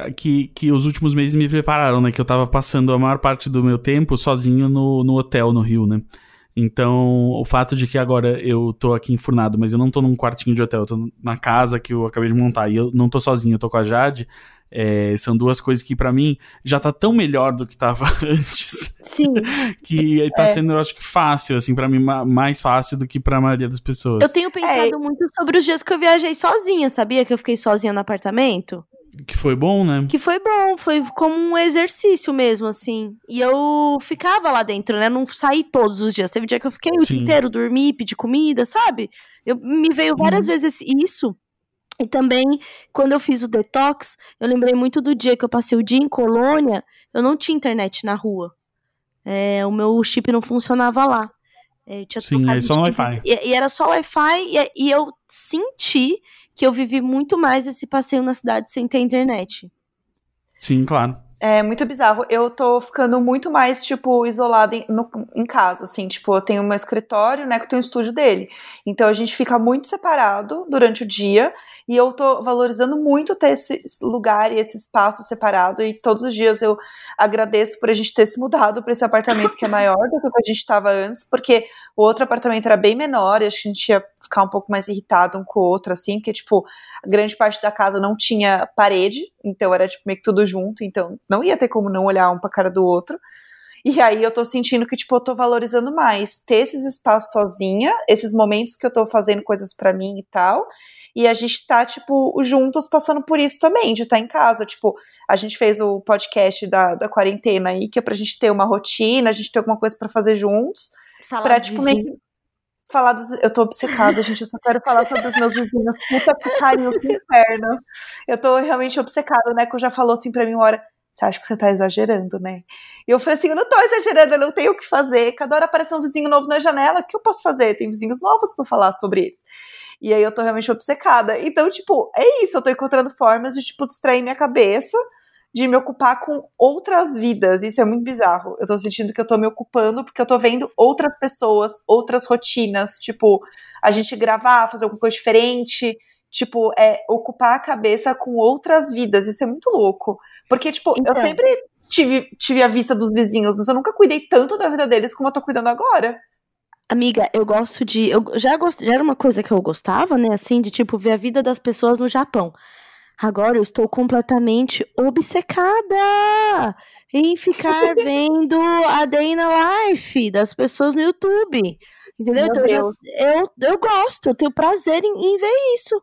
S1: é, que, que os últimos meses me prepararam, né? Que eu tava passando a maior parte do meu tempo sozinho no, no hotel no Rio, né? Então, o fato de que agora eu tô aqui enfurnado, mas eu não tô num quartinho de hotel, eu tô na casa que eu acabei de montar e eu não tô sozinho, eu tô com a Jade. É, são duas coisas que para mim já tá tão melhor do que tava antes.
S2: Sim.
S1: que tá é. sendo, eu acho que fácil, assim, para mim, mais fácil do que pra maioria das pessoas.
S2: Eu tenho pensado é. muito sobre os dias que eu viajei sozinha, sabia? Que eu fiquei sozinha no apartamento.
S1: Que foi bom, né?
S2: Que foi bom, foi como um exercício mesmo, assim. E eu ficava lá dentro, né? Não saí todos os dias. Teve dia que eu fiquei o dia inteiro, dormi, pedi comida, sabe? Eu, me veio várias uhum. vezes isso. E também, quando eu fiz o detox, eu lembrei muito do dia que eu passei o dia em colônia, eu não tinha internet na rua. É, o meu chip não funcionava lá.
S1: É, Sim, aí só Wi-Fi.
S2: E, e, era só Wi-Fi, e, e eu senti que eu vivi muito mais esse passeio na cidade sem ter internet.
S1: Sim, claro.
S3: É muito bizarro. Eu tô ficando muito mais, tipo, isolada em, no, em casa, assim. Tipo, eu tenho meu escritório, né, que tem o um estúdio dele. Então a gente fica muito separado durante o dia. E eu tô valorizando muito ter esse lugar e esse espaço separado. E todos os dias eu agradeço por a gente ter se mudado para esse apartamento que é maior do que o que a gente estava antes, porque o outro apartamento era bem menor e acho que a gente ia ficar um pouco mais irritado um com o outro, assim, porque, tipo, grande parte da casa não tinha parede, então era, tipo, meio que tudo junto, então não ia ter como não olhar um pra cara do outro. E aí eu tô sentindo que, tipo, eu tô valorizando mais ter esses espaços sozinha, esses momentos que eu tô fazendo coisas para mim e tal. E a gente tá, tipo, juntos passando por isso também, de estar tá em casa. Tipo, a gente fez o podcast da, da quarentena aí, que é pra gente ter uma rotina, a gente ter alguma coisa para fazer juntos.
S2: Falar
S3: pra, tipo, meio que falar dos. Eu tô obcecada, gente. Eu só quero falar sobre os meus vizinhos. Puta que pariu, que inferno. Eu tô realmente obcecada. O Neco já falou assim pra mim uma hora. Você acha que você tá exagerando, né? E eu falei assim: eu não tô exagerando, eu não tenho o que fazer. Cada hora aparece um vizinho novo na janela. O que eu posso fazer? Tem vizinhos novos pra falar sobre eles. E aí eu tô realmente obcecada. Então, tipo, é isso. Eu tô encontrando formas de, tipo, distrair minha cabeça de me ocupar com outras vidas. Isso é muito bizarro. Eu tô sentindo que eu tô me ocupando porque eu tô vendo outras pessoas, outras rotinas, tipo, a gente gravar, fazer alguma coisa diferente, tipo, é ocupar a cabeça com outras vidas. Isso é muito louco. Porque, tipo, então. eu sempre tive, tive a vista dos vizinhos, mas eu nunca cuidei tanto da vida deles como eu tô cuidando agora.
S2: Amiga, eu gosto de. Eu já, gost, já era uma coisa que eu gostava, né? Assim, de tipo, ver a vida das pessoas no Japão. Agora eu estou completamente obcecada em ficar vendo a Day na Life das pessoas no YouTube. Entendeu? Então, eu, eu, eu, gosto, eu tenho prazer em, em ver isso.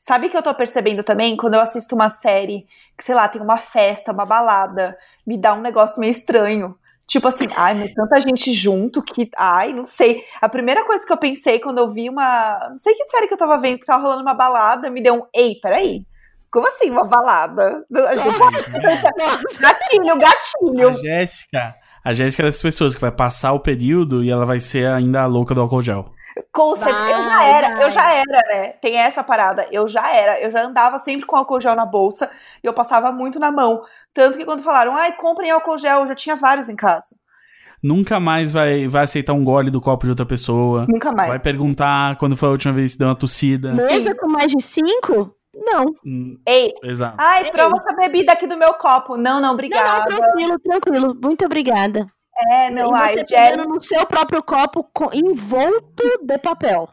S3: Sabe que eu tô percebendo também quando eu assisto uma série que, sei lá, tem uma festa, uma balada, me dá um negócio meio estranho. Tipo assim, ai, mas tanta gente junto que. Ai, não sei. A primeira coisa que eu pensei quando eu vi uma. Não sei que série que eu tava vendo que tava rolando uma balada, me deu um. Ei, peraí. Como assim uma balada? gatilho, gatilho.
S1: A Jéssica. A Jéssica é dessas pessoas que vai passar o período e ela vai ser ainda a louca do álcool gel.
S3: Com certeza, eu já era, eu já era, né? Tem essa parada, eu já era, eu já andava sempre com álcool gel na bolsa e eu passava muito na mão. Tanto que quando falaram, ai, comprem álcool gel, eu já tinha vários em casa.
S1: Nunca mais vai, vai aceitar um gole do copo de outra pessoa.
S3: Nunca mais.
S1: Vai perguntar quando foi a última vez que deu uma tossida.
S2: Mesa com mais de cinco? Não.
S3: Hum, Ei. Exato. Ai, prova essa bebida aqui do meu copo. Não, não, obrigada.
S2: Não, não, tranquilo, tranquilo. Muito obrigada.
S3: É, não, e
S2: ai, você ai, no seu próprio copo envolto de papel.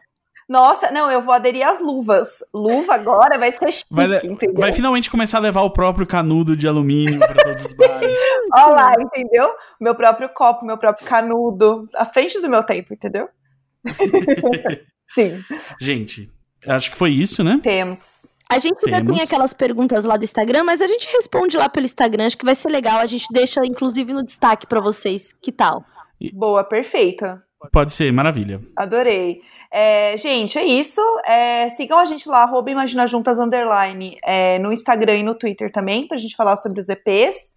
S3: Nossa, não, eu vou aderir às luvas. Luva agora vai ser chique,
S1: vai, entendeu? Vai finalmente começar a levar o próprio canudo de alumínio para todos os bares.
S3: Olha lá, entendeu? Meu próprio copo, meu próprio canudo. À frente do meu tempo, entendeu? Sim.
S1: Gente, acho que foi isso, né?
S3: Temos.
S2: A gente Temos. ainda tem aquelas perguntas lá do Instagram, mas a gente responde lá pelo Instagram, acho que vai ser legal. A gente deixa, inclusive, no destaque para vocês. Que tal?
S3: Boa, perfeita.
S1: Pode ser, maravilha.
S3: Adorei. É, gente, é isso. É, sigam a gente lá, arroba Imagina Juntas Underline, é, no Instagram e no Twitter também, pra gente falar sobre os EPs.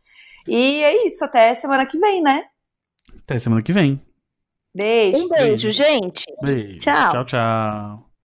S3: E é isso, até semana que vem, né?
S1: Até semana que vem.
S3: Beijo.
S2: Um beijo, beijo. gente.
S1: Beijo.
S2: Tchau.
S1: Tchau, tchau.